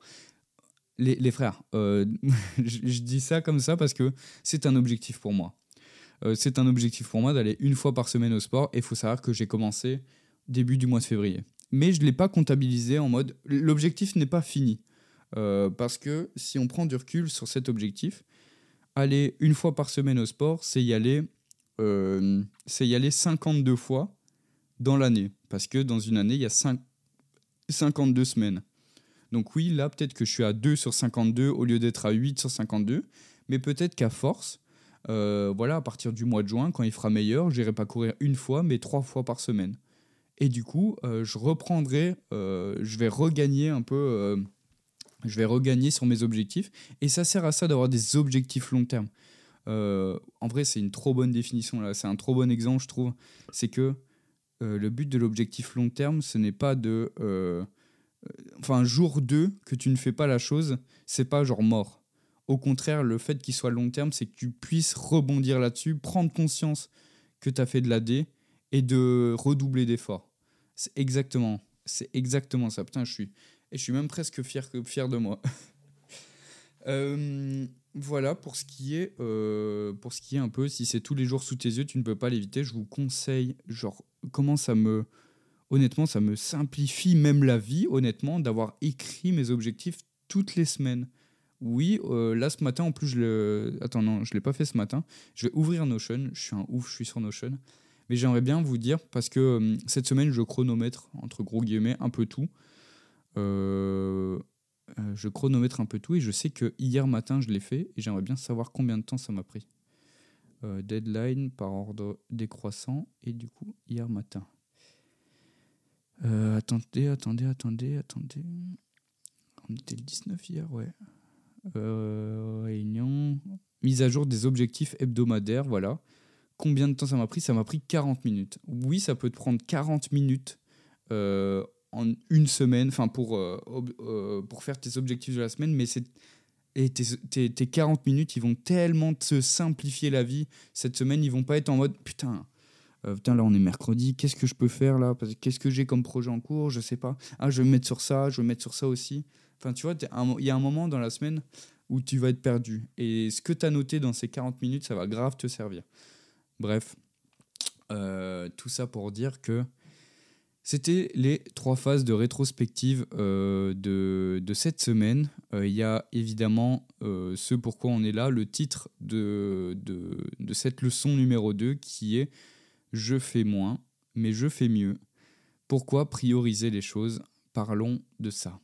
Les, frères, euh, je, dis ça comme ça parce que c'est un objectif pour moi. Euh, c'est un objectif pour moi d'aller une fois par semaine au sport et il faut savoir que j'ai commencé début du mois de février. Mais je ne l'ai pas comptabilisé en mode l'objectif n'est pas fini. Euh, parce que si on prend du recul sur cet objectif, aller une fois par semaine au sport, c'est y c'est y aller 52 fois dans l'année. Parce que dans une année, il y a 5, 52 semaines. Donc oui, là, peut-être que je suis à 2 sur 52 au lieu d'être à 8 sur 52. Mais peut-être qu'à force, euh, voilà, à partir du mois de juin, quand il fera meilleur, j'irai pas courir une fois, mais trois fois par semaine. Et du coup, euh, je reprendrai, euh, je vais regagner un peu, je vais regagner sur mes objectifs. Et ça sert à ça d'avoir des objectifs long terme. en vrai, c'est une trop bonne définition là, c'est un trop bon exemple, je trouve. C'est que euh, le but de l'objectif long terme, ce n'est pas de. Euh, enfin, jour 2, que tu ne fais pas la chose, c'est pas genre mort. Au contraire, le fait qu'il soit long terme, c'est que tu puisses rebondir là-dessus, prendre conscience que tu as fait de la D et de redoubler d'efforts. C'est exactement, c'est exactement ça. Putain, je suis, et je suis même presque fier, fier de moi. euh, voilà pour ce qui est euh, pour ce qui est un peu si c'est tous les jours sous tes yeux tu ne peux pas l'éviter je vous conseille genre comment ça me honnêtement ça me simplifie même la vie honnêtement d'avoir écrit mes objectifs toutes les semaines. Oui euh, là ce matin en plus je le attends non je l'ai pas fait ce matin. Je vais ouvrir Notion je suis un ouf je suis sur Notion. Mais j'aimerais bien vous dire parce que euh, cette semaine je chronomètre entre gros guillemets un peu tout euh, je chronomètre un peu tout et je sais que hier matin je l'ai fait et j'aimerais bien savoir combien de temps ça m'a pris. Euh, deadline par ordre décroissant et du coup hier matin. Euh, attendez, attendez, attendez, attendez. On était le 19 hier, ouais. réunion. Mise à jour des objectifs hebdomadaires, voilà. Combien de temps ça m'a pris? Ça m'a pris 40 minutes. Oui, ça peut te prendre 40 minutes en une semaine, enfin pour, euh, euh, pour faire tes objectifs de la semaine, mais c'est et tes, tes, 40 minutes, ils vont tellement te simplifier la vie cette semaine, ils vont pas être en mode putain, euh, putain là on est mercredi, qu'est-ce que je peux faire là? Qu'est-ce que j'ai comme projet en cours? Je sais pas. Ah, je vais me mettre sur ça, je vais me mettre sur ça aussi. Enfin, tu vois, il y a un moment dans la semaine où tu vas être perdu. Et ce que tu as noté dans ces 40 minutes, ça va grave te servir. Bref, tout ça pour dire que c'était les trois phases de rétrospective euh, de, cette semaine. Euh, il y a évidemment ce pourquoi on est là, le titre de, de, de cette leçon numéro 2 qui est Je fais moins, mais je fais mieux. Pourquoi prioriser les choses? Parlons de ça.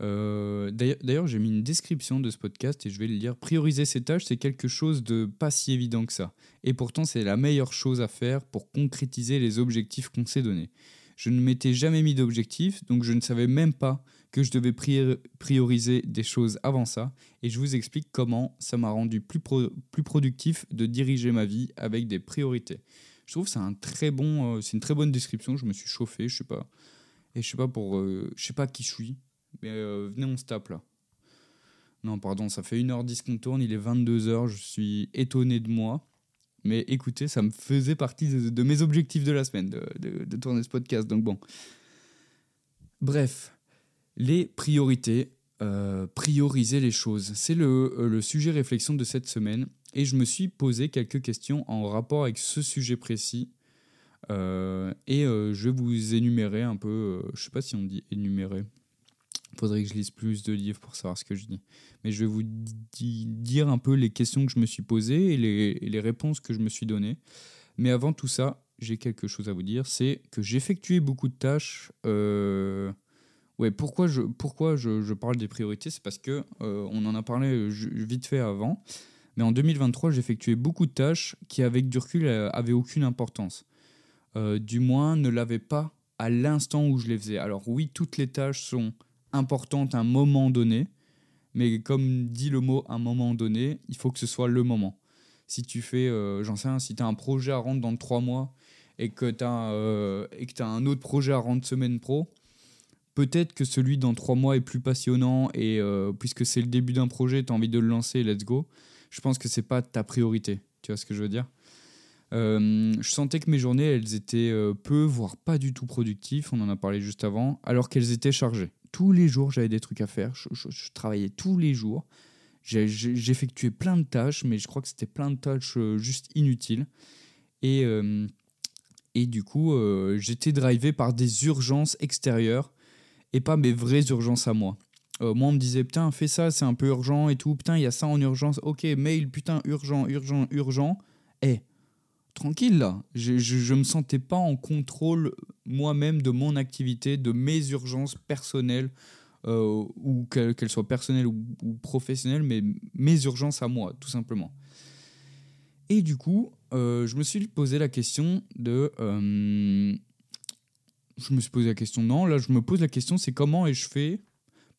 Euh, d'ailleurs, j'ai mis une description de ce podcast et je vais le lire. Prioriser ses tâches, c'est quelque chose de pas si évident que ça. Et pourtant, c'est la meilleure chose à faire pour concrétiser les objectifs qu'on s'est donnés. Je ne m'étais jamais mis d'objectif, donc je ne savais même pas que je devais prioriser des choses avant ça. Et je vous explique comment ça m'a rendu plus, productif de diriger ma vie avec des priorités. Je trouve que euh, c'est une très bonne description. Je me suis chauffé, je sais pas, je sais pas pour, euh, sais pas qui je suis. Mais euh, venez, on se tape là. Non, pardon, ça fait 1h10 qu'on tourne, il est 22h, je suis étonné de moi. Mais écoutez, ça me faisait partie de, mes objectifs de la semaine, de, tourner ce podcast. Donc bon. Bref, les priorités, euh, prioriser les choses. C'est le, euh, le, sujet réflexion de cette semaine. Et je me suis posé quelques questions en rapport avec ce sujet précis. et je vais vous énumérer un peu, je sais pas si on dit énumérer, faudrait que je lise plus de livres pour savoir ce que je dis. Mais je vais vous dire un peu les questions que je me suis posées et les, réponses que je me suis données. Mais avant tout ça, j'ai quelque chose à vous dire, c'est que j'effectuais beaucoup de tâches. Euh, ouais, pourquoi je, pourquoi je, parle des priorités C'est parce que euh, on en a parlé vite fait avant. Mais en 2023, j'effectuais beaucoup de tâches qui, avec du recul, avaient aucune importance. Euh, du moins, ne l'avaient pas à l'instant où je les faisais. Alors oui, toutes les tâches sont importante à un moment donné. Mais comme dit le mot un moment donné, il faut que ce soit le moment. Si tu fais, euh, j'en sais rien, si tu as un projet à rendre dans trois mois et que tu as, euh, un autre projet à rendre semaine pro, peut-être que celui dans trois mois est plus passionnant et euh, puisque c'est le début d'un projet, tu as envie de le lancer, let's go. Je pense que c'est pas ta priorité. Tu vois ce que je veux dire? Je sentais que mes journées, elles étaient peu, voire pas du tout productives, on en a parlé juste avant, alors qu'elles étaient chargées tous les jours, j'avais des trucs à faire. Je, travaillais tous les jours. J'effectuais plein de tâches, mais je crois que c'était plein de tâches euh, juste inutiles. Et, euh, et du coup, euh, j'étais drivé par des urgences extérieures et pas mes vraies urgences à moi. moi, on me disait, putain, fais ça, c'est un peu urgent et tout. Putain, il y a ça en urgence. Ok, mail, putain, urgent, urgent, urgent. Eh, tranquille là. Je, je, me sentais pas en contrôle moi-même de mon activité, de mes urgences personnelles, euh, ou qu'elles soient personnelles ou, professionnelles, mais mes urgences à moi, tout simplement. Et du coup, euh, je me suis posé la question de... Euh, je me suis posé la question, non, là je me pose la question, c'est comment et je fais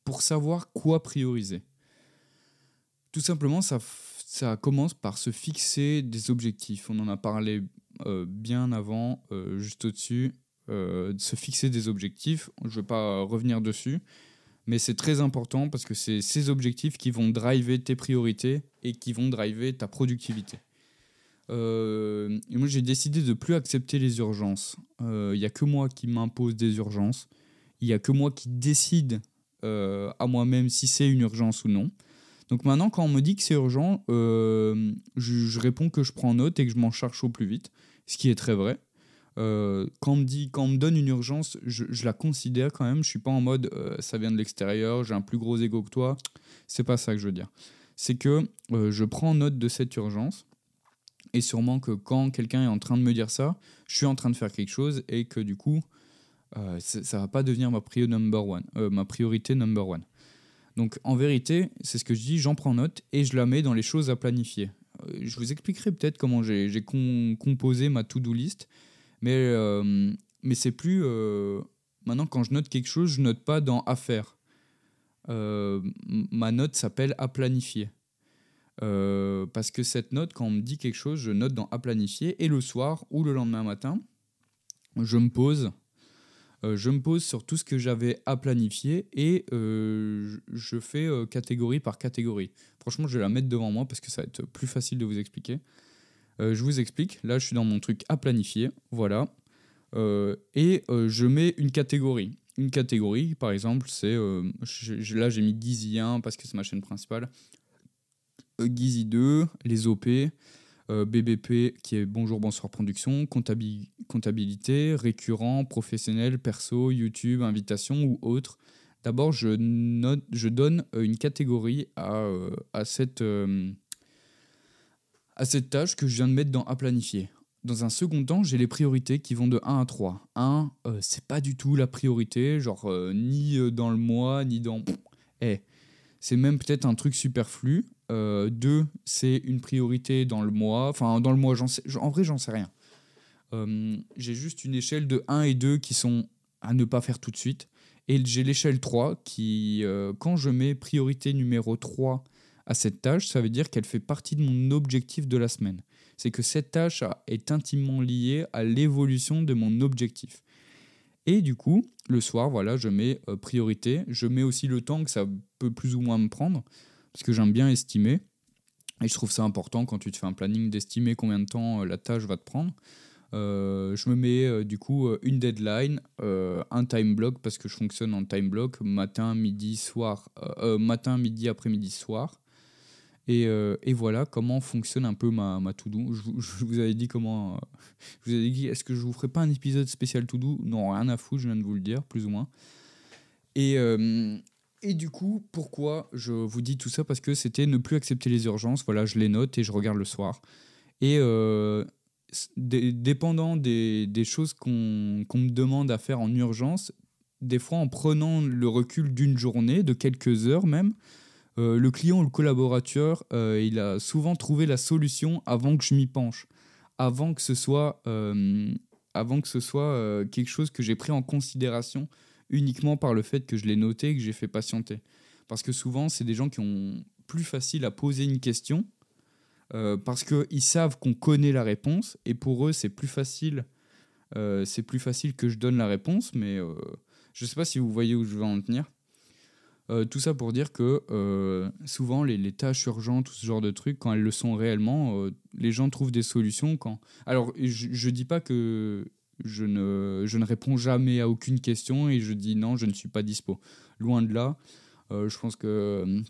pour savoir quoi prioriser? Tout simplement, ça ça commence par se fixer des objectifs. On en a parlé euh, bien avant, euh, juste au-dessus, euh, de se fixer des objectifs. Je ne vais pas revenir dessus, mais c'est très important parce que c'est ces objectifs qui vont driver tes priorités et qui vont driver ta productivité. moi, j'ai décidé de plus accepter les urgences. Il n'y a que moi qui m'impose des urgences. Il n'y a que moi qui décide à moi-même si c'est une urgence ou non. Donc maintenant, quand on me dit que c'est urgent, euh, je, réponds que je prends note et que je m'en cherche au plus vite, ce qui est très vrai. Euh, quand, on me dit, quand me donne une urgence, je, la considère quand même. Je suis pas en mode euh, ça vient de l'extérieur, j'ai un plus gros ego que toi. C'est pas ça que je veux dire. C'est que je prends note de cette urgence et sûrement que quand quelqu'un est en train de me dire ça, je suis en train de faire quelque chose et que du coup, ça va pas devenir ma, number one, ma priorité number one. Donc en vérité, c'est ce que je dis, j'en prends note et je la mets dans les choses à planifier. Euh, je vous expliquerai peut-être comment j'ai composé ma to-do list, mais, euh, mais c'est plus... Euh, maintenant, quand je note quelque chose, je note pas dans à faire. ma note s'appelle à planifier. parce que cette note, quand on me dit quelque chose, je note dans à planifier et le soir ou le lendemain matin, je me pose je me pose sur tout ce que j'avais à planifier et euh, je fais euh, catégorie par catégorie. Franchement, je vais la mettre devant moi parce que ça va être plus facile de vous expliquer. je vous explique. Là, je suis dans mon truc à planifier. Voilà. et je mets une catégorie. une catégorie, par exemple, c'est. là, j'ai mis Gizy 1 parce que c'est ma chaîne principale. Gizy 2, les OP. BBP qui est Bonjour Bonsoir Production, comptabilité, récurrent, professionnel, perso, YouTube, invitation ou autre. D'abord, je, je donne une catégorie à, à cette à cette tâche que je viens de mettre dans à planifier. Dans un second temps, j'ai les priorités qui vont de 1 à 3. 1, euh, c'est pas du tout la priorité, genre euh, ni euh, dans le mois, ni dans. Eh, c'est même peut-être un truc superflu. 2, c'est une priorité dans le mois. Enfin, dans le mois, sais, en vrai, j'en sais rien. j'ai juste une échelle de 1 et 2 qui sont à ne pas faire tout de suite. Et j'ai l'échelle 3 qui, quand je mets priorité numéro 3 à cette tâche, ça veut dire qu'elle fait partie de mon objectif de la semaine. C'est que cette tâche est intimement liée à l'évolution de mon objectif. Et du coup, le soir, voilà, je mets euh, priorité. Je mets aussi le temps que ça peut plus ou moins me prendre, parce que j'aime bien estimer. Et je trouve ça important quand tu te fais un planning d'estimer combien de temps euh, la tâche va te prendre. Euh, je me mets du coup une deadline, un time block parce que je fonctionne en time block matin, midi, soir, matin, midi, après-midi, soir. Euh, et, voilà comment fonctionne un peu ma, ma to-do. Je, vous avais dit comment. Euh, je vous avais dit, est-ce que je vous ferai pas un épisode spécial to-do? Non, rien à foutre, je viens de vous le dire, plus ou moins. Et, euh, du coup, pourquoi je vous dis tout ça? Parce que c'était ne plus accepter les urgences. Voilà, je les note et je regarde le soir. Et dépendant des choses qu'on me demande à faire en urgence, des fois en prenant le recul d'une journée, de quelques heures même, euh, le client ou le collaborateur, euh, il a souvent trouvé la solution avant que je m'y penche, avant que ce soit, euh, avant que ce soit quelque chose que j'ai pris en considération uniquement par le fait que je l'ai noté et que j'ai fait patienter. Parce que souvent, c'est des gens qui ont plus facile à poser une question parce qu'ils savent qu'on connaît la réponse et pour eux, c'est plus facile. c'est plus facile que je donne la réponse, mais je ne sais pas si vous voyez où je veux en tenir. Euh, tout ça pour dire que euh, souvent les, tâches urgentes ou ce genre de trucs, quand elles le sont réellement, euh, les gens trouvent des solutions. Quand... Alors je ne dis pas que je ne, je ne réponds jamais à aucune question et je dis non, je ne suis pas dispo. Loin de là, je pense que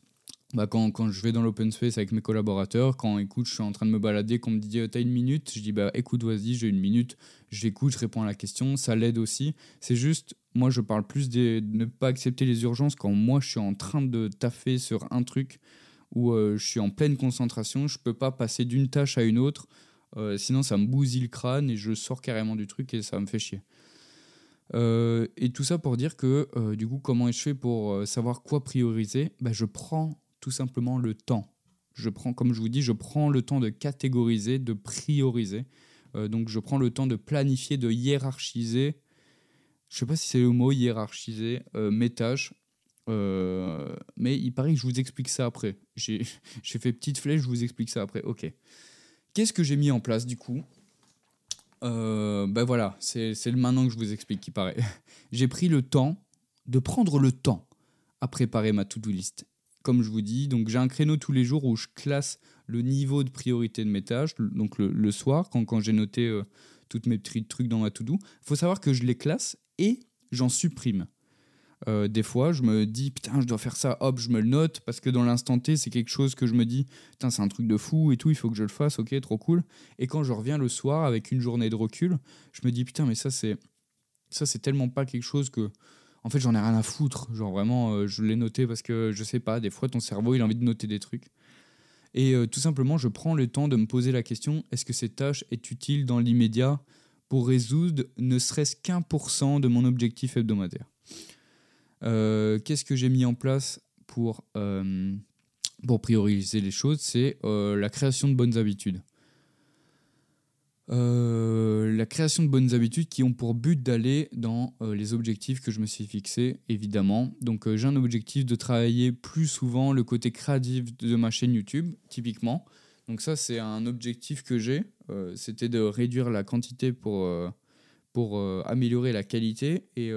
bah, quand, quand, je vais dans l'open space avec mes collaborateurs, quand écoute, je suis en train de me balader, qu'on me dit t'as une minute, je dis bah écoute, vas-y, j'ai une minute, j'écoute, je réponds à la question, ça l'aide aussi. C'est juste, moi je parle plus de ne pas accepter les urgences quand moi je suis en train de taffer sur un truc où euh, je suis en pleine concentration, je peux pas passer d'une tâche à une autre, euh, sinon ça me bousille le crâne et je sors carrément du truc et ça me fait chier. Euh, et tout ça pour dire que, du coup, comment je fais pour savoir quoi prioriser? Bah, Je prends tout simplement le temps. Je prends, comme je vous dis, je prends le temps de catégoriser, de prioriser. Euh, donc je prends le temps de planifier, de hiérarchiser. Je sais pas si c'est le mot hiérarchiser euh, mes tâches. Euh, mais il paraît que je vous explique ça après. J'ai fait petite flèche, je vous explique ça après. Ok. Qu'est-ce que j'ai mis en place du coup? Ben voilà, c'est maintenant que je vous explique qui paraît. j'ai pris le temps de prendre le temps à préparer ma to-do list comme je vous dis, donc j'ai un créneau tous les jours où je classe le niveau de priorité de mes tâches, donc le, soir, quand, quand j'ai noté euh, toutes mes petits trucs dans ma to-do. Il faut savoir que je les classe et j'en supprime. Euh, des fois, je me dis, putain, je dois faire ça, hop, je me le note, parce que dans l'instant T, c'est quelque chose que je me dis, putain, c'est un truc de fou et tout, il faut que je le fasse, ok, trop cool. Et quand je reviens le soir avec une journée de recul, je me dis, putain, mais ça, c'est ça c'est tellement pas quelque chose que en fait, j'en ai rien à foutre. Genre vraiment, euh, je l'ai noté parce que je sais pas, des fois ton cerveau il a envie de noter des trucs. Et euh, tout simplement, je prends le temps de me poser la question est-ce que cette tâche est utile dans l'immédiat pour résoudre ne serait-ce qu'un pour cent de mon objectif hebdomadaire? Euh, Qu'est-ce que j'ai mis en place pour, pour prioriser les choses? C'est la création de bonnes habitudes. Euh, la création de bonnes habitudes qui ont pour but d'aller dans euh, les objectifs que je me suis fixés, évidemment. Donc euh, j'ai un objectif de travailler plus souvent le côté créatif de ma chaîne YouTube, typiquement. Donc ça c'est un objectif que j'ai, c'était de réduire la quantité pour, pour améliorer la qualité. Et,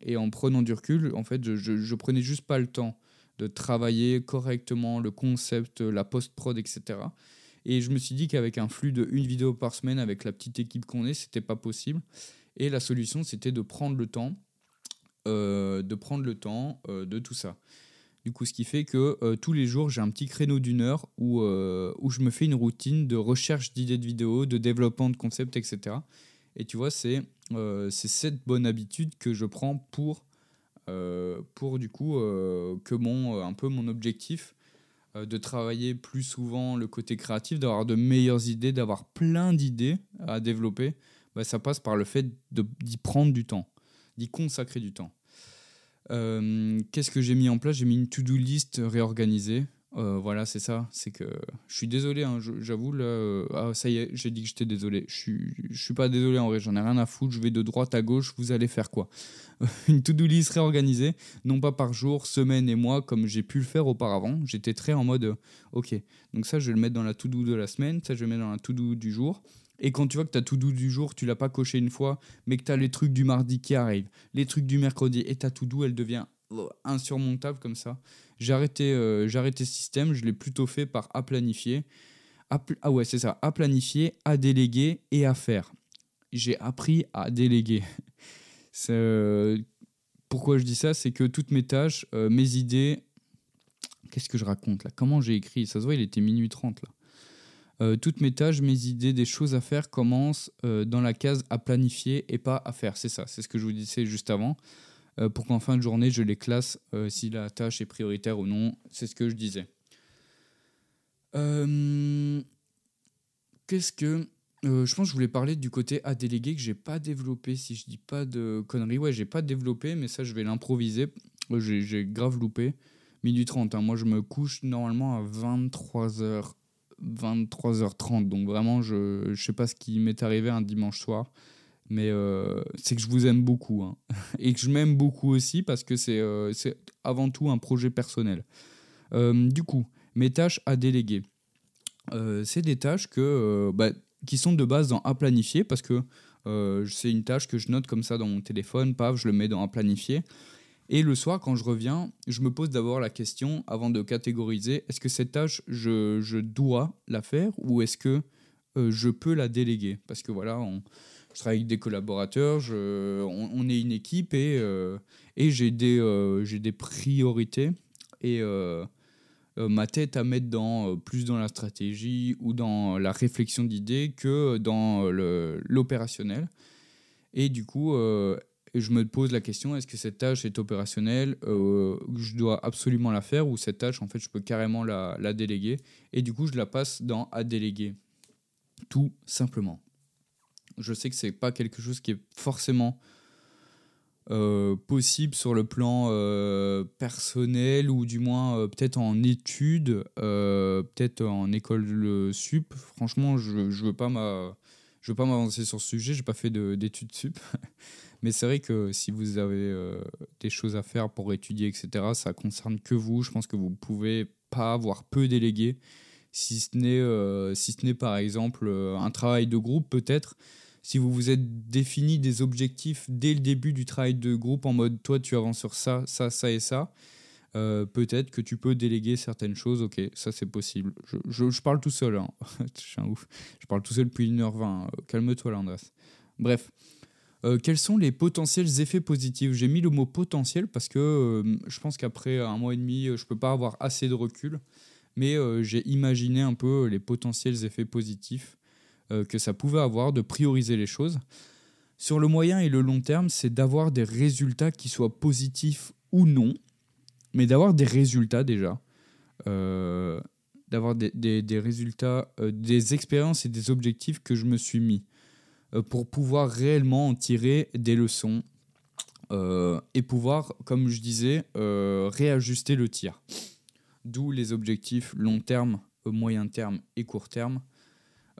et, en prenant du recul, en fait, je, je, je prenais juste pas le temps de travailler correctement le concept, la post-prod, etc. Et je me suis dit qu'avec un flux de une vidéo par semaine, avec la petite équipe qu'on est, c'était pas possible. Et la solution, c'était de prendre le temps de prendre le temps de tout ça. Du coup, ce qui fait que tous les jours, j'ai un petit créneau d'une heure où, où je me fais une routine de recherche d'idées de vidéos, de développement de concepts, etc. Et tu vois, c'est cette bonne habitude que je prends pour, pour du coup, que mon, un peu mon objectif euh, de travailler plus souvent le côté créatif, d'avoir de meilleures idées, d'avoir plein d'idées à développer, bah, ça passe par le fait d'y prendre du temps, d'y consacrer du temps. Euh, qu'est-ce que j'ai mis en place? J'ai mis une to-do list réorganisée. Euh, voilà, c'est ça. C'est que je suis désolé, hein, j'avoue. Là, euh, ah, ça y est, j'ai dit que j'étais désolé. Je suis, je suis pas désolé en vrai, j'en ai rien à foutre. Je vais de droite à gauche. Vous allez faire quoi? Une to-do list réorganisée, non pas par jour, semaine et mois comme j'ai pu le faire auparavant. J'étais très en mode, euh, ok, donc ça, je vais le mettre dans la to-do de la semaine, ça, je vais le mettre dans la to-do du jour. Et quand tu vois que ta to-do du jour, tu l'as pas coché une fois, mais que tu as les trucs du mardi qui arrivent, les trucs du mercredi, et ta to-do, elle devient insurmontable comme ça. J'ai arrêté, euh, j'ai arrêté ce système, je l'ai plutôt fait par à planifier. ah ouais, c'est ça, à planifier, à déléguer et à faire. J'ai appris à déléguer. Euh, pourquoi je dis ça? C'est que toutes mes tâches, euh, mes idées. Qu'est-ce que je raconte là? Comment j'ai écrit? Ça se voit, il était minuit 30 là. toutes mes tâches, mes idées, des choses à faire commencent dans la case à planifier et pas à faire. C'est ça, c'est ce que je vous disais juste avant. Euh, pour qu'en fin de journée, je les classe euh, si la tâche est prioritaire ou non. C'est ce que je disais. Euh, qu'est-ce que. je pense que je voulais parler du côté à déléguer que j'ai pas développé, si je dis pas de conneries. Ouais, j'ai pas développé, mais ça, je vais l'improviser. J'ai grave loupé. Minuit 30, hein. moi je me couche normalement à 23h. 23h30, donc vraiment je ne sais pas ce qui m'est arrivé un dimanche soir mais euh, c'est que je vous aime beaucoup hein. et que je m'aime beaucoup aussi parce que c'est euh, avant tout un projet personnel. Euh, du coup, mes tâches à déléguer, c'est des tâches que, bah, qui sont de base dans à planifier parce que c'est une tâche que je note comme ça dans mon téléphone, paf, je le mets dans à planifier. Et le soir, quand je reviens, je me pose d'abord la question, avant de catégoriser, est-ce que cette tâche, je, je dois la faire ou est-ce que je peux la déléguer? Parce que voilà, je travaille avec des collaborateurs, on, est une équipe et, euh, et j'ai des, euh, j'ai des priorités et euh, ma tête à mettre dans, plus dans la stratégie ou dans la réflexion d'idées que dans l'opérationnel. Et du coup, je me pose la question, est-ce que cette tâche est opérationnelle Je dois absolument la faire ou cette tâche, en fait, je peux carrément la, la déléguer Et du coup, je la passe dans à déléguer. Tout simplement je sais que c'est pas quelque chose qui est forcément euh, possible sur le plan euh, personnel ou du moins euh, peut-être en études, peut-être en école sup. Franchement, je je veux pas m'avancer sur ce sujet. J'ai pas fait d'études sup, mais c'est vrai que si vous avez des choses à faire pour étudier, etc., ça concerne que vous. Je pense que vous pouvez pas avoir peu délégué, si ce n'est si ce n'est par exemple un travail de groupe peut-être si vous vous êtes défini des objectifs dès le début du travail de groupe en mode toi tu avances sur ça, ça, ça et ça, euh, peut-être que tu peux déléguer certaines choses. Ok, ça c'est possible. Je, je, parle tout seul. Hein. je suis un ouf. Je parle tout seul depuis 1h20. Calme-toi là, Andras. Bref. Euh, quels sont les potentiels effets positifs? J'ai mis le mot potentiel parce que euh, je pense qu'après un mois et demi, je peux pas avoir assez de recul. Mais j'ai imaginé un peu les potentiels effets positifs que ça pouvait avoir, de prioriser les choses. Sur le moyen et le long terme, c'est d'avoir des résultats qui soient positifs ou non, mais d'avoir des résultats déjà. Euh, d'avoir des, des, résultats, euh, des expériences et des objectifs que je me suis mis pour pouvoir réellement en tirer des leçons et pouvoir, comme je disais, réajuster le tir. D'où les objectifs long terme, moyen terme et court terme.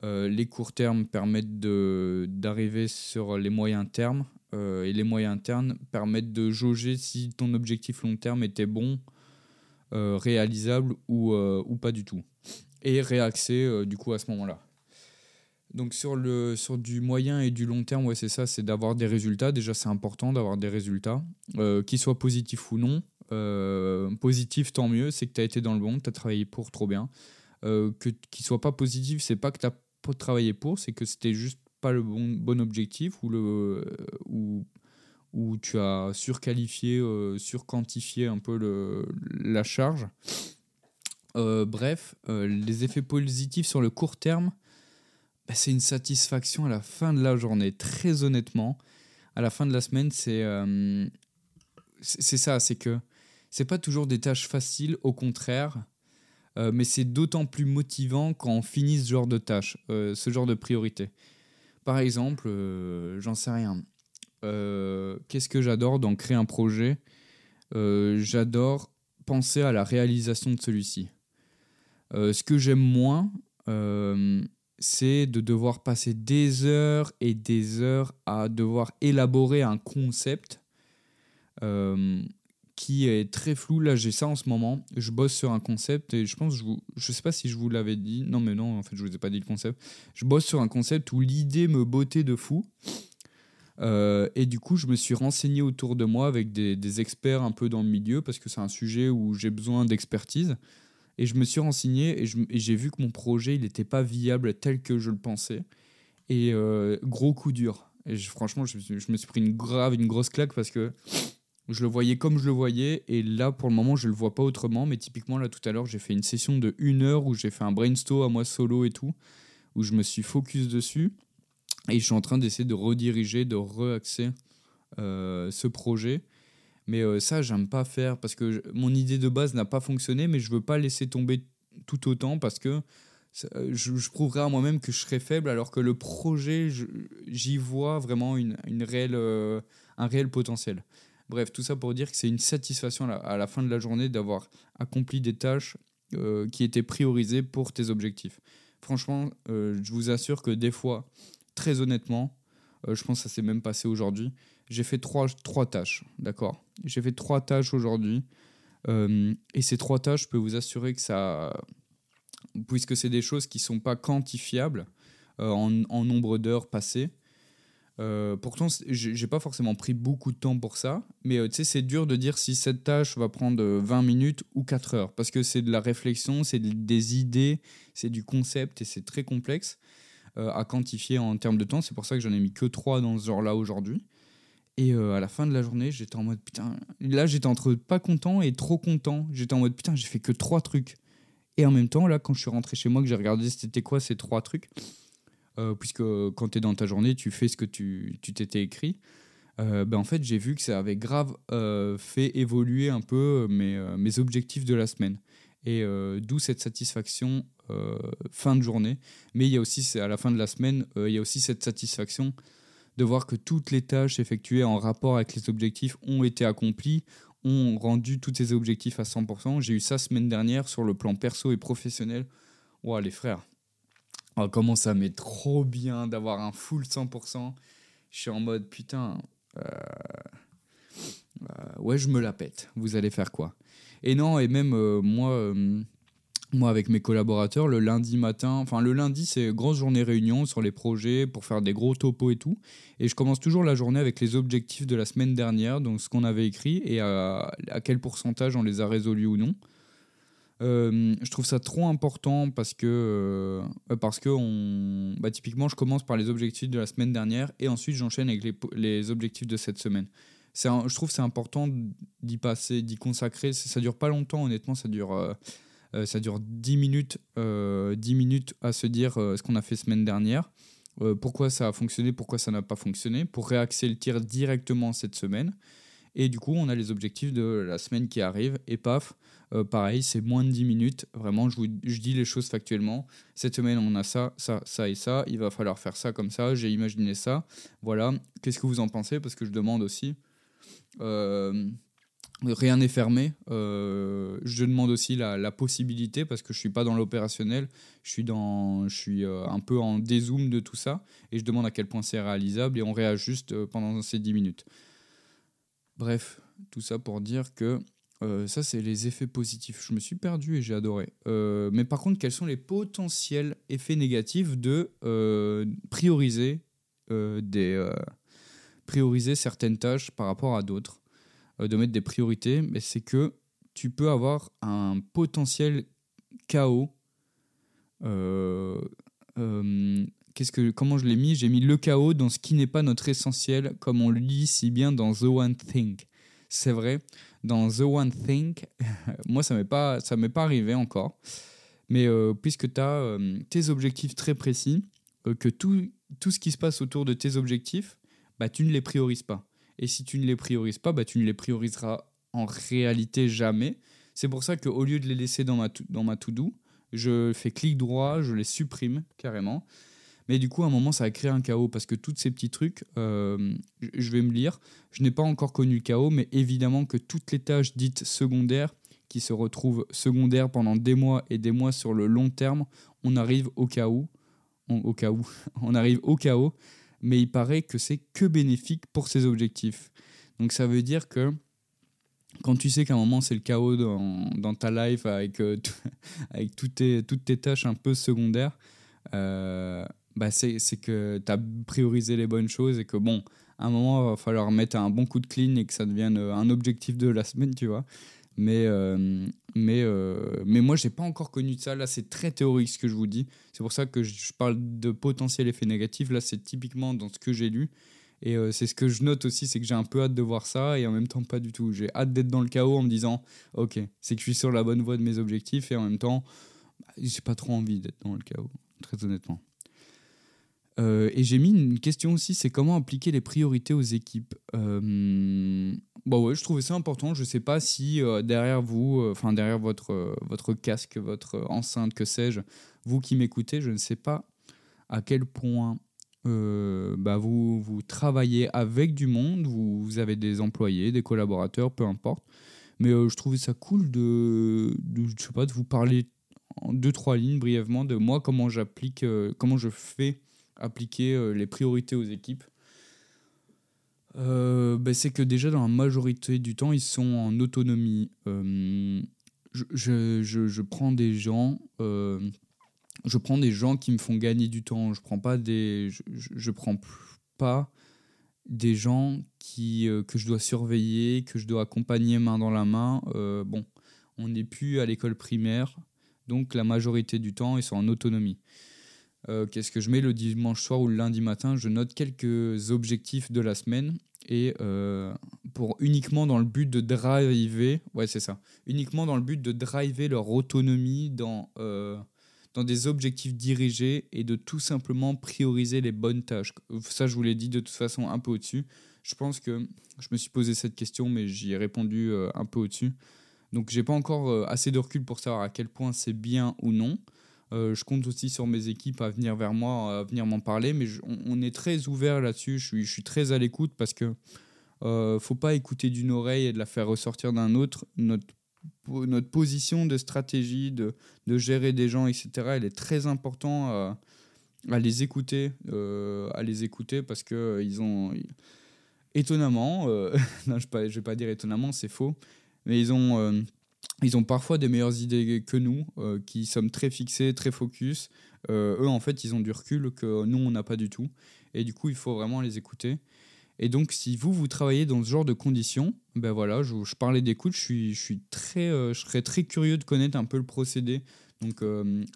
Euh, les courts termes permettent d'arriver sur les moyens termes euh, et les moyens termes permettent de jauger si ton objectif long terme était bon, euh, réalisable ou, ou, pas du tout. Et réaxer du coup à ce moment-là. Donc sur, le, sur du moyen et du long terme, ouais, c'est ça, c'est d'avoir des résultats. Déjà, c'est important d'avoir des résultats, qu'ils soient positifs ou non. positif, tant mieux, c'est que tu as été dans le bon, tu as travaillé pour trop bien. Euh, que qu'ils soient pas positifs, c'est pas que tu as travailler pour, c'est que c'était juste pas le bon, bon objectif ou, le, ou, où tu as surqualifié, surquantifié un peu le, la charge. bref, les effets positifs sur le court terme, bah, c'est une satisfaction à la fin de la journée. Très honnêtement, à la fin de la semaine, c'est c'est ça, c'est que c'est pas toujours des tâches faciles, au contraire, euh, mais c'est d'autant plus motivant quand on finit ce genre de tâches, euh, ce genre de priorité. Par exemple, euh, j'en sais rien. Qu'est-ce que j'adore dans créer un projet? J'adore penser à la réalisation de celui-ci. ce que j'aime moins, c'est de devoir passer des heures et des heures à devoir élaborer un concept qui est très flou. Là, j'ai ça en ce moment. Je bosse sur un concept et je pense, je, vous, sais pas si je vous l'avais dit. Non, mais non, en fait, je vous ai pas dit le concept. Je bosse sur un concept où l'idée me bottait de fou. Euh, et du coup, je me suis renseigné autour de moi avec des, des experts un peu dans le milieu parce que c'est un sujet où j'ai besoin d'expertise. Et je me suis renseigné et j'ai vu que mon projet, il n'était pas viable tel que je le pensais. Et euh, gros coup dur. Et franchement, je, je, me suis pris une grave, une grosse claque parce que je le voyais comme je le voyais, et là, pour le moment, je le vois pas autrement. Mais typiquement, là, tout à l'heure, j'ai fait une session de une heure où j'ai fait un brainstorm à moi solo et tout, où je me suis focus dessus. Et je suis en train d'essayer de rediriger, de reaxer euh, ce projet. Mais euh, ça, j'aime pas faire parce que mon idée de base n'a pas fonctionné, mais je veux pas laisser tomber tout autant parce que euh, je, je prouverai à moi-même que je serai faible alors que le projet, j'y vois vraiment une, une réelle, un réel potentiel. Bref, tout ça pour dire que c'est une satisfaction à la, fin de la journée d'avoir accompli des tâches euh, qui étaient priorisées pour tes objectifs. Franchement, euh, je vous assure que des fois, très honnêtement, euh, je pense que ça s'est même passé aujourd'hui, j'ai fait trois, trois tâches, d'accord? J'ai fait trois tâches aujourd'hui. et ces trois tâches, je peux vous assurer que ça, puisque c'est des choses qui ne sont pas quantifiables en, en, nombre d'heures passées, euh, pourtant, j'ai pas forcément pris beaucoup de temps pour ça, mais euh, tu sais, c'est dur de dire si cette tâche va prendre 20 euh, minutes ou 4 heures, parce que c'est de la réflexion, c'est des idées, c'est du concept et c'est très complexe à quantifier en termes de temps. C'est pour ça que j'en ai mis que 3 dans ce genre-là aujourd'hui. Et à la fin de la journée, j'étais en mode putain. Là, j'étais entre pas content et trop content. J'étais en mode putain, j'ai fait que 3 trucs. Et en même temps, là, quand je suis rentré chez moi, que j'ai regardé c'était quoi ces 3 trucs euh, puisque quand tu es dans ta journée, tu fais ce que tu t'étais écrit. Euh, ben en fait, j'ai vu que ça avait grave euh, fait évoluer un peu mes, objectifs de la semaine. Et d'où cette satisfaction fin de journée. Mais il y a aussi, à la fin de la semaine, il y a aussi cette satisfaction de voir que toutes les tâches effectuées en rapport avec les objectifs ont été accomplies, ont rendu tous ces objectifs à 100%. J'ai eu ça semaine dernière sur le plan perso et professionnel. Ouah, les frères, Oh, comment ça m'est trop bien d'avoir un full 100%. Je suis en mode putain. Euh, euh, ouais, je me la pète. Vous allez faire quoi? Et non, et même euh, moi, moi avec mes collaborateurs, le lundi matin, enfin le lundi, c'est grosse journée réunion sur les projets pour faire des gros topos et tout. Et je commence toujours la journée avec les objectifs de la semaine dernière, donc ce qu'on avait écrit et à, à quel pourcentage on les a résolus ou non. Euh, je trouve ça trop important parce que, euh, parce que on, bah, typiquement, je commence par les objectifs de la semaine dernière et ensuite j'enchaîne avec les, les, objectifs de cette semaine. Je trouve c'est important d'y passer, d'y consacrer. Ça dure pas longtemps, honnêtement, ça dure, euh, ça dure 10 minutes, 10 minutes à se dire ce qu'on a fait semaine dernière, pourquoi ça a fonctionné, pourquoi ça n'a pas fonctionné, pour réaxer le tir directement cette semaine. Et du coup, on a les objectifs de la semaine qui arrive et paf, euh, pareil, c'est moins de 10 minutes. Vraiment, je, vous, je dis les choses factuellement. Cette semaine, on a ça, ça, ça et ça. Il va falloir faire ça comme ça. J'ai imaginé ça. Voilà. Qu'est-ce que vous en pensez? Parce que je demande aussi. Euh, rien n'est fermé. Euh, je demande aussi la, la, possibilité parce que je suis pas dans l'opérationnel. Je suis dans, je suis un peu en dézoom de tout ça et je demande à quel point c'est réalisable et on réajuste pendant ces 10 minutes. Bref, tout ça pour dire que euh, ça, c'est les effets positifs. Je me suis perdu et j'ai adoré. Euh, mais par contre, quels sont les potentiels effets négatifs de euh, prioriser, des, prioriser certaines tâches par rapport à d'autres De mettre des priorités, mais c'est que tu peux avoir un potentiel chaos que, comment je l'ai mis? J'ai mis le chaos dans ce qui n'est pas notre essentiel, comme on le dit si bien dans The One Thing. C'est vrai, dans The One Thing, moi ça m'est pas, ça m'est pas arrivé encore, mais puisque tu as tes objectifs très précis, que tout, tout ce qui se passe autour de tes objectifs, bah, tu ne les priorises pas. Et si tu ne les priorises pas, bah, tu ne les prioriseras en réalité jamais. C'est pour ça qu'au lieu de les laisser dans ma, dans ma to-do, je fais clic droit, je les supprime carrément. Mais du coup, à un moment, ça a créé un chaos parce que tous ces petits trucs, euh, je vais me lire. Je n'ai pas encore connu le chaos, mais évidemment que toutes les tâches dites secondaires, qui se retrouvent secondaires pendant des mois et des mois sur le long terme, on arrive au chaos. au où, on arrive au chaos mais il paraît que c'est que bénéfique pour ses objectifs. Donc ça veut dire que quand tu sais qu'à un moment c'est le chaos dans, dans, ta life avec, euh, avec toutes, tes, toutes tes tâches un peu secondaires, euh, bah c'est que tu as priorisé les bonnes choses et que bon, à un moment il va falloir mettre un bon coup de clean et que ça devienne euh, un objectif de la semaine, tu vois. Mais, euh, mais, euh, mais moi, je n'ai pas encore connu de ça. Là, c'est très théorique ce que je vous dis. C'est pour ça que je parle de potentiel effet négatif. Là, c'est typiquement dans ce que j'ai lu. Et euh, c'est ce que je note aussi, c'est que j'ai un peu hâte de voir ça et en même temps pas du tout. J'ai hâte d'être dans le chaos en me disant, ok, c'est que je suis sur la bonne voie de mes objectifs et en même temps, bah, j'ai pas trop envie d'être dans le chaos, très honnêtement. Et j'ai mis une question aussi, c'est comment appliquer les priorités aux équipes? Bah ouais, je trouvais ça important. Je sais pas si euh, derrière vous, euh, enfin derrière votre, euh, votre casque, votre enceinte, que sais-je, vous qui m'écoutez, je ne sais pas à quel point bah vous, vous travaillez avec du monde, vous, vous, avez des employés, des collaborateurs, peu importe. Mais je trouvais ça cool de, de, je sais pas, de vous parler en deux, trois lignes brièvement de moi, comment j'applique, comment je fais appliquer les priorités aux équipes euh, ben, c'est que déjà dans la majorité du temps, ils sont en autonomie. Euh, je, je, je, prends des gens, euh, je prends des gens qui me font gagner du temps. Je prends pas des, je prends pas des gens qui que je dois surveiller, que je dois accompagner main dans la main. bon, on n'est plus à l'école primaire, donc la majorité du temps, ils sont en autonomie. Euh, qu'est-ce que je mets le dimanche soir ou le lundi matin? Je note quelques objectifs de la semaine et euh, pour uniquement dans le but de driver, ouais c'est ça, uniquement dans le but de driver leur autonomie dans, euh, dans des objectifs dirigés et de tout simplement prioriser les bonnes tâches. Ça je vous l'ai dit de toute façon un peu au-dessus. Je pense que je me suis posé cette question mais j'y ai répondu un peu au-dessus. Donc j'ai pas encore assez de recul pour savoir à quel point c'est bien ou non. Euh, je compte aussi sur mes équipes à venir vers moi, à venir m'en parler, mais on, est très ouvert là-dessus. Je suis, très à l'écoute parce que euh, faut pas écouter d'une oreille et de la faire ressortir d'un autre. Notre, position de stratégie, de, gérer des gens, etc., elle est très important à, les écouter, euh, à les écouter parce que euh, ils ont étonnamment, je ne vais pas dire étonnamment, c'est faux, mais ils ont ils ont parfois des meilleures idées que nous, euh, qui sommes très fixés, très focus. Euh, eux, en fait, ils ont du recul que nous, on n'a pas du tout. Et du coup, il faut vraiment les écouter. Et donc, si vous, vous travaillez dans ce genre de conditions, ben voilà, je, parlais d'écoute, je, suis, je, suis euh, je serais très curieux de connaître un peu le procédé. Donc,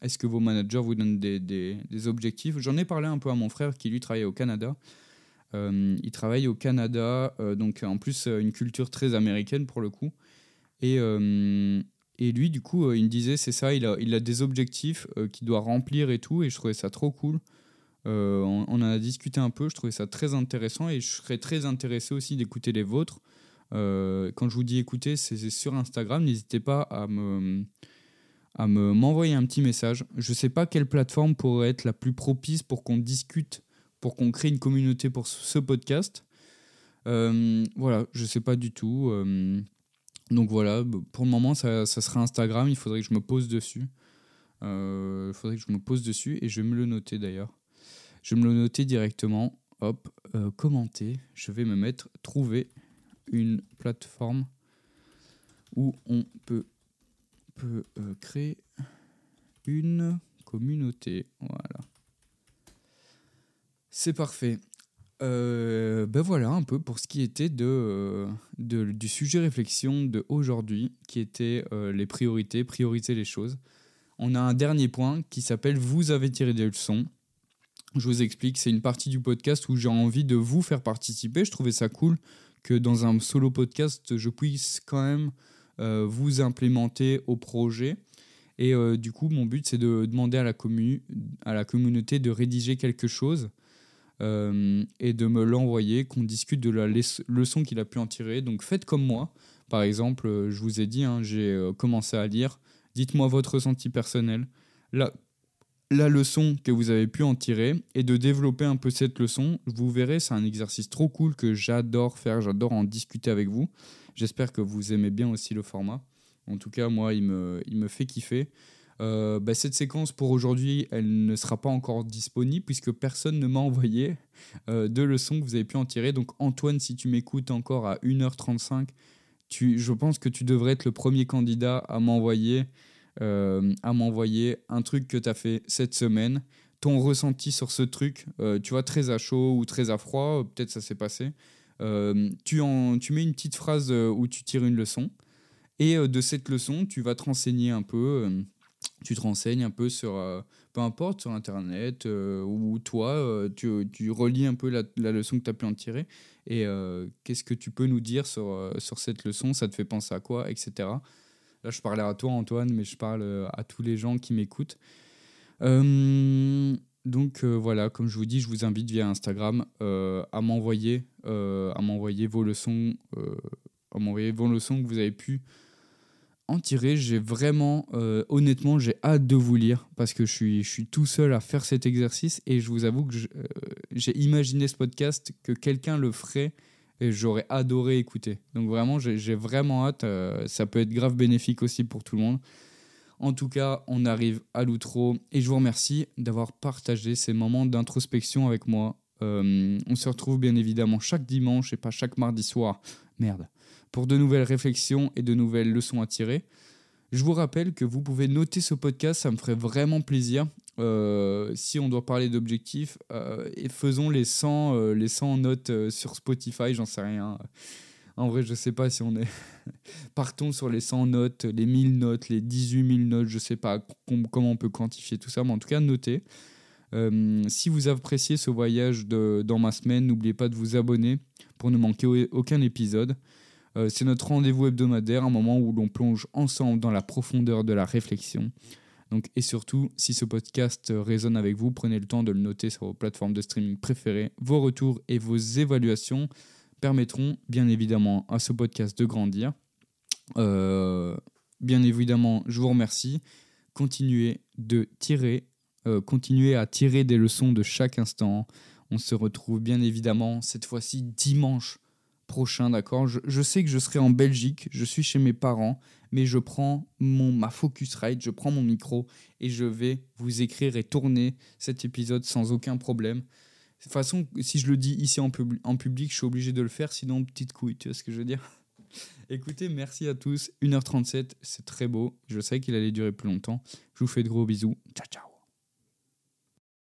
est-ce que vos managers vous donnent des, des, des objectifs? J'en ai parlé un peu à mon frère qui, lui, travaille au Canada. il travaille au Canada, donc en plus, une culture très américaine pour le coup. Et, euh, et lui, du coup, euh, il me disait, c'est ça, il a, il a des objectifs euh, qu'il doit remplir et tout, et je trouvais ça trop cool. on, en a discuté un peu, je trouvais ça très intéressant, et je serais très intéressé aussi d'écouter les vôtres. quand je vous dis écouter, c'est sur Instagram, n'hésitez pas à me à me m'envoyer un petit message. Je ne sais pas quelle plateforme pourrait être la plus propice pour qu'on discute, pour qu'on crée une communauté pour ce podcast. voilà, je ne sais pas du tout. Donc voilà, pour le moment, ça, sera Instagram. Il faudrait que je me pose dessus. Euh, il faudrait que je me pose dessus et je vais me le noter d'ailleurs. Je vais me le noter directement. Hop, euh, commenter. Je vais me mettre trouver une plateforme où on peut, peut euh, créer une communauté. Voilà. C'est parfait. Euh, ben voilà un peu pour ce qui était de, euh, du sujet réflexion de aujourd'hui, qui était euh, les priorités, prioriser les choses. On a un dernier point qui s'appelle Vous avez tiré des leçons. Je vous explique, c'est une partie du podcast où j'ai envie de vous faire participer. Je trouvais ça cool que dans un solo podcast, je puisse quand même vous implémenter au projet. Et du coup, mon but, c'est de demander à la, à la communauté de rédiger quelque chose euh, et de me l'envoyer, qu'on discute de la leçon qu'il a pu en tirer. Donc faites comme moi. Par exemple, je vous ai dit, hein, j'ai commencé à lire. Dites-moi votre ressenti personnel. La, la leçon que vous avez pu en tirer et de développer un peu cette leçon. Vous verrez, c'est un exercice trop cool que j'adore faire, j'adore en discuter avec vous. J'espère que vous aimez bien aussi le format. En tout cas, moi, il me, il me fait kiffer. Euh, bah, cette séquence pour aujourd'hui, elle ne sera pas encore disponible puisque personne ne m'a envoyé euh, de leçons que vous avez pu en tirer. Donc Antoine, si tu m'écoutes encore à 1h35, tu, je pense que tu devrais être le premier candidat à m'envoyer euh, un truc que tu as fait cette semaine, ton ressenti sur ce truc, tu vois, très à chaud ou très à froid, peut-être ça s'est passé. Tu, en, tu mets une petite phrase où tu tires une leçon, et de cette leçon, tu vas te renseigner un peu, tu te renseignes un peu sur, peu importe, sur Internet, ou toi, tu, tu, relis un peu la, la leçon que tu as pu en tirer, et qu'est-ce que tu peux nous dire sur, sur cette leçon, ça te fait penser à quoi, etc. Là, je parlais à toi, Antoine, mais je parle euh, à tous les gens qui m'écoutent. Euh, donc euh, voilà, comme je vous dis, je vous invite via Instagram à m'envoyer à m'envoyer vos leçons, à m'envoyer vos leçons que vous avez pu en tirer. J'ai vraiment, honnêtement, j'ai hâte de vous lire parce que je suis, je suis tout seul à faire cet exercice et je vous avoue que j'ai imaginé ce podcast que quelqu'un le ferait et j'aurais adoré écouter. Donc vraiment, j'ai vraiment hâte. Euh, ça peut être grave bénéfique aussi pour tout le monde. En tout cas, on arrive à l'outro et je vous remercie d'avoir partagé ces moments d'introspection avec moi. Euh, on se retrouve bien évidemment chaque dimanche et pas chaque mardi soir. Merde. Pour de nouvelles réflexions et de nouvelles leçons à tirer. Je vous rappelle que vous pouvez noter ce podcast, ça me ferait vraiment plaisir. Euh, si on doit parler d'objectifs, euh, et faisons les 100, euh, les 100 notes sur Spotify, j'en sais rien. En vrai, je sais pas si on est. Partons sur les 100 notes, les 1000 notes, les 18 000 notes, je sais pas comment on peut quantifier tout ça, mais en tout cas, notez. si vous appréciez ce voyage de, dans ma semaine, n'oubliez pas de vous abonner pour ne manquer aucun épisode. C'est notre rendez-vous hebdomadaire, un moment où l'on plonge ensemble dans la profondeur de la réflexion. Donc, et surtout, si ce podcast résonne avec vous, prenez le temps de le noter sur vos plateformes de streaming préférées. Vos retours et vos évaluations permettront bien évidemment à ce podcast de grandir. Euh, bien évidemment, je vous remercie. Continuez de euh, continuez à tirer des leçons de chaque instant. On se retrouve bien évidemment cette fois-ci dimanche prochain, d'accord? Je, sais que je serai en Belgique, je suis chez mes parents, mais je prends mon, ma Focusrite, je prends mon micro et je vais vous écrire et tourner cet épisode sans aucun problème. De toute façon, si je le dis ici en, en public, je suis obligé de le faire, sinon petite couille, tu vois ce que je veux dire? Écoutez, merci à tous. 1h37, c'est très beau. Je sais qu'il allait durer plus longtemps. Je vous fais de gros bisous. Ciao, ciao.